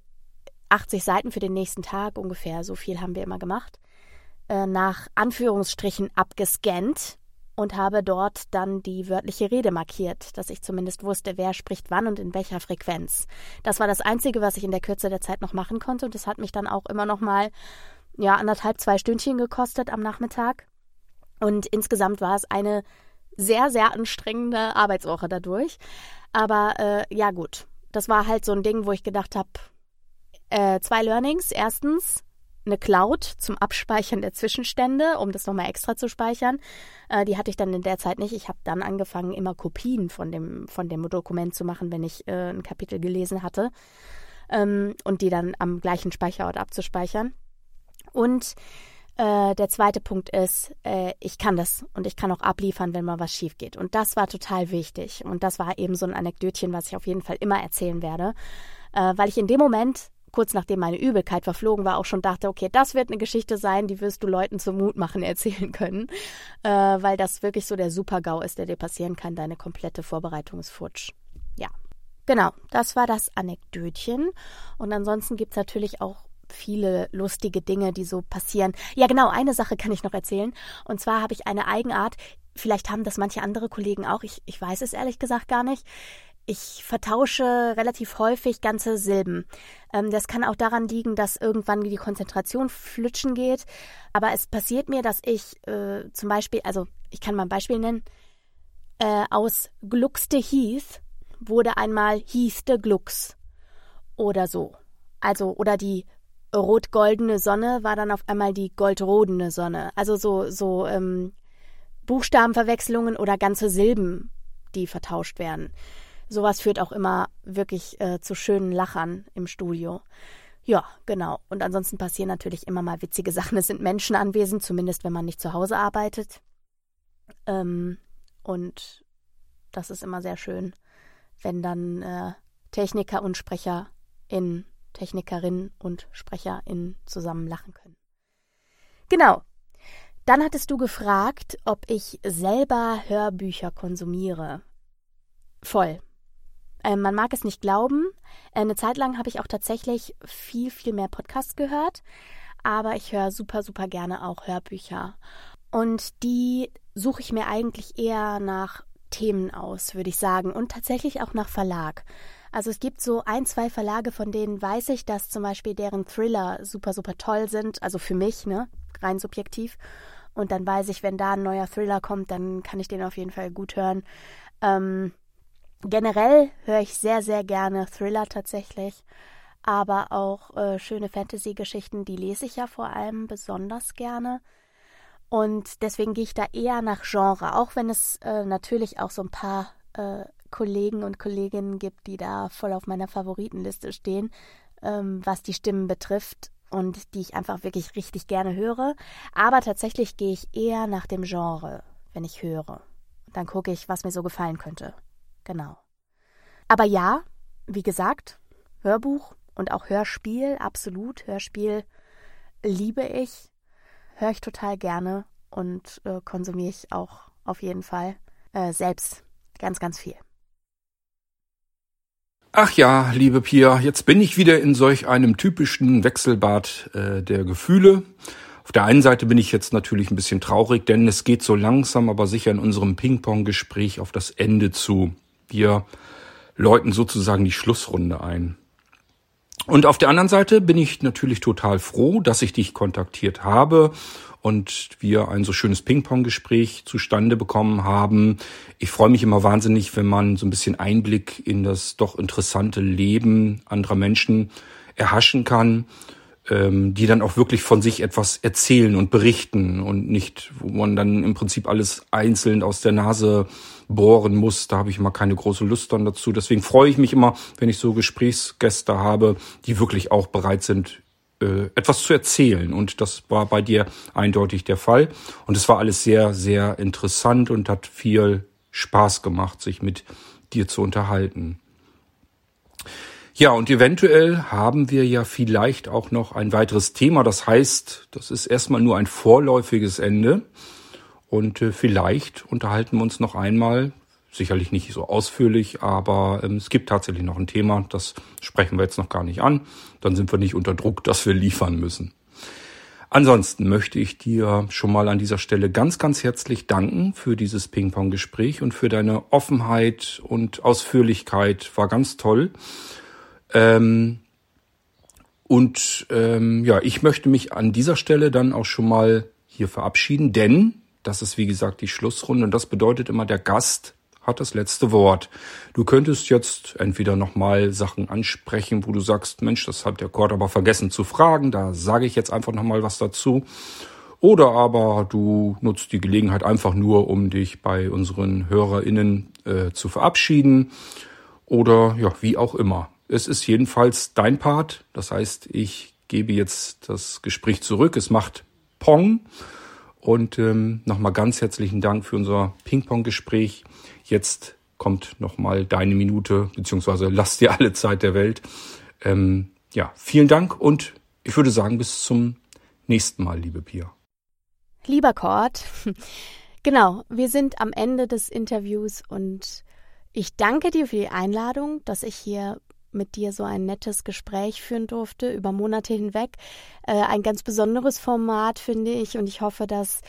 80 Seiten für den nächsten Tag ungefähr, so viel haben wir immer gemacht, äh, nach Anführungsstrichen abgescannt und habe dort dann die wörtliche Rede markiert, dass ich zumindest wusste, wer spricht wann und in welcher Frequenz. Das war das Einzige, was ich in der Kürze der Zeit noch machen konnte und das hat mich dann auch immer noch mal ja anderthalb zwei Stündchen gekostet am Nachmittag und insgesamt war es eine sehr sehr anstrengende Arbeitswoche dadurch. Aber äh, ja gut, das war halt so ein Ding, wo ich gedacht habe, äh, zwei Learnings. Erstens, eine Cloud zum Abspeichern der Zwischenstände, um das nochmal extra zu speichern. Äh, die hatte ich dann in der Zeit nicht. Ich habe dann angefangen, immer Kopien von dem, von dem Dokument zu machen, wenn ich äh, ein Kapitel gelesen hatte. Ähm, und die dann am gleichen Speicherort abzuspeichern. Und äh, der zweite Punkt ist, äh, ich kann das und ich kann auch abliefern, wenn mal was schief geht. Und das war total wichtig. Und das war eben so ein Anekdötchen, was ich auf jeden Fall immer erzählen werde, äh, weil ich in dem Moment kurz nachdem meine Übelkeit verflogen war, auch schon dachte, okay, das wird eine Geschichte sein, die wirst du Leuten zum Mutmachen [laughs] erzählen können, äh, weil das wirklich so der Super-GAU ist, der dir passieren kann. Deine komplette Vorbereitung ist futsch. Ja. genau, das war das Anekdötchen. Und ansonsten gibt's natürlich auch viele lustige Dinge, die so passieren. Ja, genau, eine Sache kann ich noch erzählen. Und zwar habe ich eine Eigenart, vielleicht haben das manche andere Kollegen auch, ich, ich weiß es ehrlich gesagt gar nicht. Ich vertausche relativ häufig ganze Silben. Ähm, das kann auch daran liegen, dass irgendwann die Konzentration flutschen geht. Aber es passiert mir, dass ich äh, zum Beispiel, also ich kann mal ein Beispiel nennen, äh, aus Gluckste Heath wurde einmal Heathte Glucks oder so. Also, oder die rot-goldene Sonne war dann auf einmal die goldrodene Sonne. Also so, so ähm, Buchstabenverwechslungen oder ganze Silben, die vertauscht werden. Sowas führt auch immer wirklich äh, zu schönen Lachern im Studio. Ja, genau. Und ansonsten passieren natürlich immer mal witzige Sachen. Es sind Menschen anwesend, zumindest wenn man nicht zu Hause arbeitet. Ähm, und das ist immer sehr schön, wenn dann äh, Techniker und Sprecher in Technikerin und Sprecherin zusammen lachen können. Genau. Dann hattest du gefragt, ob ich selber Hörbücher konsumiere. Voll. Ähm, man mag es nicht glauben. Eine Zeit lang habe ich auch tatsächlich viel, viel mehr Podcasts gehört. Aber ich höre super, super gerne auch Hörbücher. Und die suche ich mir eigentlich eher nach Themen aus, würde ich sagen. Und tatsächlich auch nach Verlag. Also es gibt so ein, zwei Verlage, von denen weiß ich, dass zum Beispiel deren Thriller super, super toll sind. Also für mich, ne? Rein subjektiv. Und dann weiß ich, wenn da ein neuer Thriller kommt, dann kann ich den auf jeden Fall gut hören. Ähm, generell höre ich sehr, sehr gerne Thriller tatsächlich. Aber auch äh, schöne Fantasy-Geschichten, die lese ich ja vor allem besonders gerne. Und deswegen gehe ich da eher nach Genre, auch wenn es äh, natürlich auch so ein paar äh, Kollegen und Kolleginnen gibt, die da voll auf meiner Favoritenliste stehen, ähm, was die Stimmen betrifft und die ich einfach wirklich richtig gerne höre. Aber tatsächlich gehe ich eher nach dem Genre, wenn ich höre. Dann gucke ich, was mir so gefallen könnte. Genau. Aber ja, wie gesagt, Hörbuch und auch Hörspiel, absolut. Hörspiel liebe ich, höre ich total gerne und äh, konsumiere ich auch auf jeden Fall äh, selbst ganz, ganz viel. Ach ja, liebe Pia, jetzt bin ich wieder in solch einem typischen Wechselbad äh, der Gefühle. Auf der einen Seite bin ich jetzt natürlich ein bisschen traurig, denn es geht so langsam, aber sicher in unserem Ping-Pong-Gespräch auf das Ende zu. Wir läuten sozusagen die Schlussrunde ein. Und auf der anderen Seite bin ich natürlich total froh, dass ich dich kontaktiert habe und wir ein so schönes Ping-Pong-Gespräch zustande bekommen haben. Ich freue mich immer wahnsinnig, wenn man so ein bisschen Einblick in das doch interessante Leben anderer Menschen erhaschen kann, ähm, die dann auch wirklich von sich etwas erzählen und berichten und nicht, wo man dann im Prinzip alles einzeln aus der Nase bohren muss. Da habe ich immer keine große Lust dann dazu. Deswegen freue ich mich immer, wenn ich so Gesprächsgäste habe, die wirklich auch bereit sind, äh, etwas zu erzählen. Und das war bei dir eindeutig der Fall. Und es war alles sehr, sehr interessant und hat viel Spaß gemacht, sich mit dir zu unterhalten. Ja, und eventuell haben wir ja vielleicht auch noch ein weiteres Thema. Das heißt, das ist erstmal nur ein vorläufiges Ende. Und äh, vielleicht unterhalten wir uns noch einmal sicherlich nicht so ausführlich, aber ähm, es gibt tatsächlich noch ein Thema, das sprechen wir jetzt noch gar nicht an. Dann sind wir nicht unter Druck, dass wir liefern müssen. Ansonsten möchte ich dir schon mal an dieser Stelle ganz, ganz herzlich danken für dieses Ping-Pong-Gespräch und für deine Offenheit und Ausführlichkeit. War ganz toll. Ähm, und ähm, ja, ich möchte mich an dieser Stelle dann auch schon mal hier verabschieden, denn das ist wie gesagt die Schlussrunde und das bedeutet immer, der Gast hat das letzte Wort. Du könntest jetzt entweder nochmal Sachen ansprechen, wo du sagst, Mensch, das hat der Kord aber vergessen zu fragen, da sage ich jetzt einfach nochmal was dazu. Oder aber du nutzt die Gelegenheit einfach nur, um dich bei unseren HörerInnen äh, zu verabschieden. Oder ja, wie auch immer. Es ist jedenfalls dein Part. Das heißt, ich gebe jetzt das Gespräch zurück. Es macht Pong. Und ähm, nochmal ganz herzlichen Dank für unser Ping-Pong-Gespräch. Jetzt kommt nochmal deine Minute, beziehungsweise lass dir alle Zeit der Welt. Ähm, ja, vielen Dank und ich würde sagen, bis zum nächsten Mal, liebe Pia. Lieber Kurt, genau, wir sind am Ende des Interviews und Ich danke dir für die Einladung, dass ich hier mit dir so ein nettes Gespräch führen durfte über Monate hinweg. Äh, ein ganz besonderes Format, finde ich, und ich hoffe, dass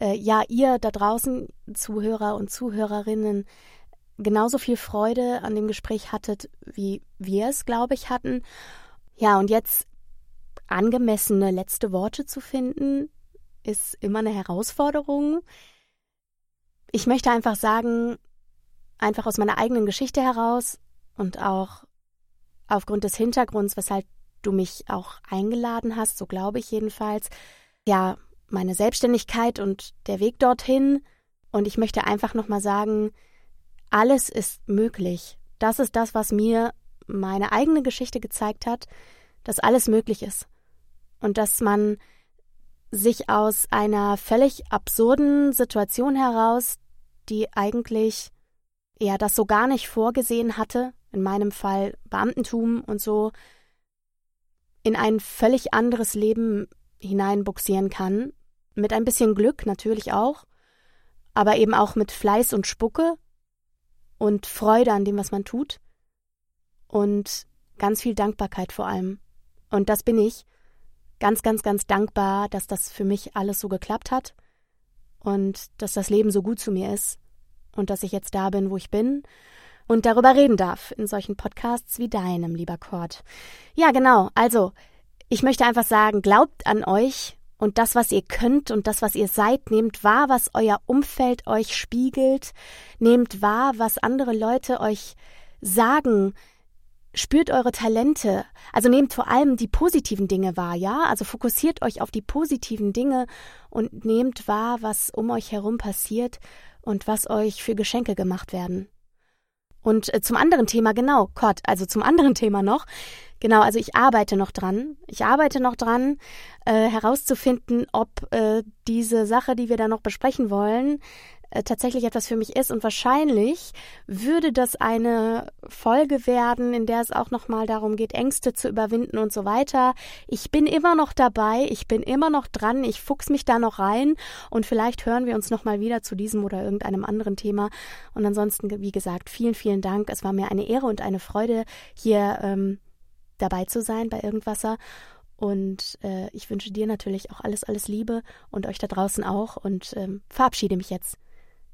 äh, ja ihr da draußen, Zuhörer und Zuhörerinnen, genauso viel Freude an dem Gespräch hattet, wie wir es, glaube ich, hatten. Ja, und jetzt angemessene letzte Worte zu finden, ist immer eine Herausforderung. Ich möchte einfach sagen, einfach aus meiner eigenen Geschichte heraus und auch aufgrund des Hintergrunds, weshalb du mich auch eingeladen hast, so glaube ich jedenfalls, ja, meine Selbstständigkeit und der Weg dorthin. Und ich möchte einfach nochmal sagen, alles ist möglich. Das ist das, was mir meine eigene Geschichte gezeigt hat, dass alles möglich ist. Und dass man sich aus einer völlig absurden Situation heraus, die eigentlich ja das so gar nicht vorgesehen hatte, in meinem Fall Beamtentum und so, in ein völlig anderes Leben hineinbuxieren kann, mit ein bisschen Glück natürlich auch, aber eben auch mit Fleiß und Spucke und Freude an dem, was man tut und ganz viel Dankbarkeit vor allem. Und das bin ich. Ganz, ganz, ganz dankbar, dass das für mich alles so geklappt hat und dass das Leben so gut zu mir ist und dass ich jetzt da bin, wo ich bin und darüber reden darf in solchen Podcasts wie deinem, lieber Kurt. Ja, genau. Also, ich möchte einfach sagen, glaubt an euch und das, was ihr könnt und das, was ihr seid, nehmt wahr, was euer Umfeld euch spiegelt, nehmt wahr, was andere Leute euch sagen, spürt eure Talente, also nehmt vor allem die positiven Dinge wahr, ja? Also fokussiert euch auf die positiven Dinge und nehmt wahr, was um euch herum passiert und was euch für Geschenke gemacht werden. Und äh, zum anderen Thema, genau, Gott, also zum anderen Thema noch, genau, also ich arbeite noch dran. Ich arbeite noch dran, äh, herauszufinden, ob äh, diese Sache, die wir da noch besprechen wollen, äh, tatsächlich etwas für mich ist und wahrscheinlich würde das eine Folge werden, in der es auch noch mal darum geht, Ängste zu überwinden und so weiter. Ich bin immer noch dabei, ich bin immer noch dran, ich fuchs mich da noch rein und vielleicht hören wir uns noch mal wieder zu diesem oder irgendeinem anderen Thema. Und ansonsten, wie gesagt, vielen, vielen Dank. Es war mir eine Ehre und eine Freude, hier ähm, dabei zu sein bei Irgendwasser. Und äh, ich wünsche dir natürlich auch alles, alles Liebe und euch da draußen auch und ähm, verabschiede mich jetzt.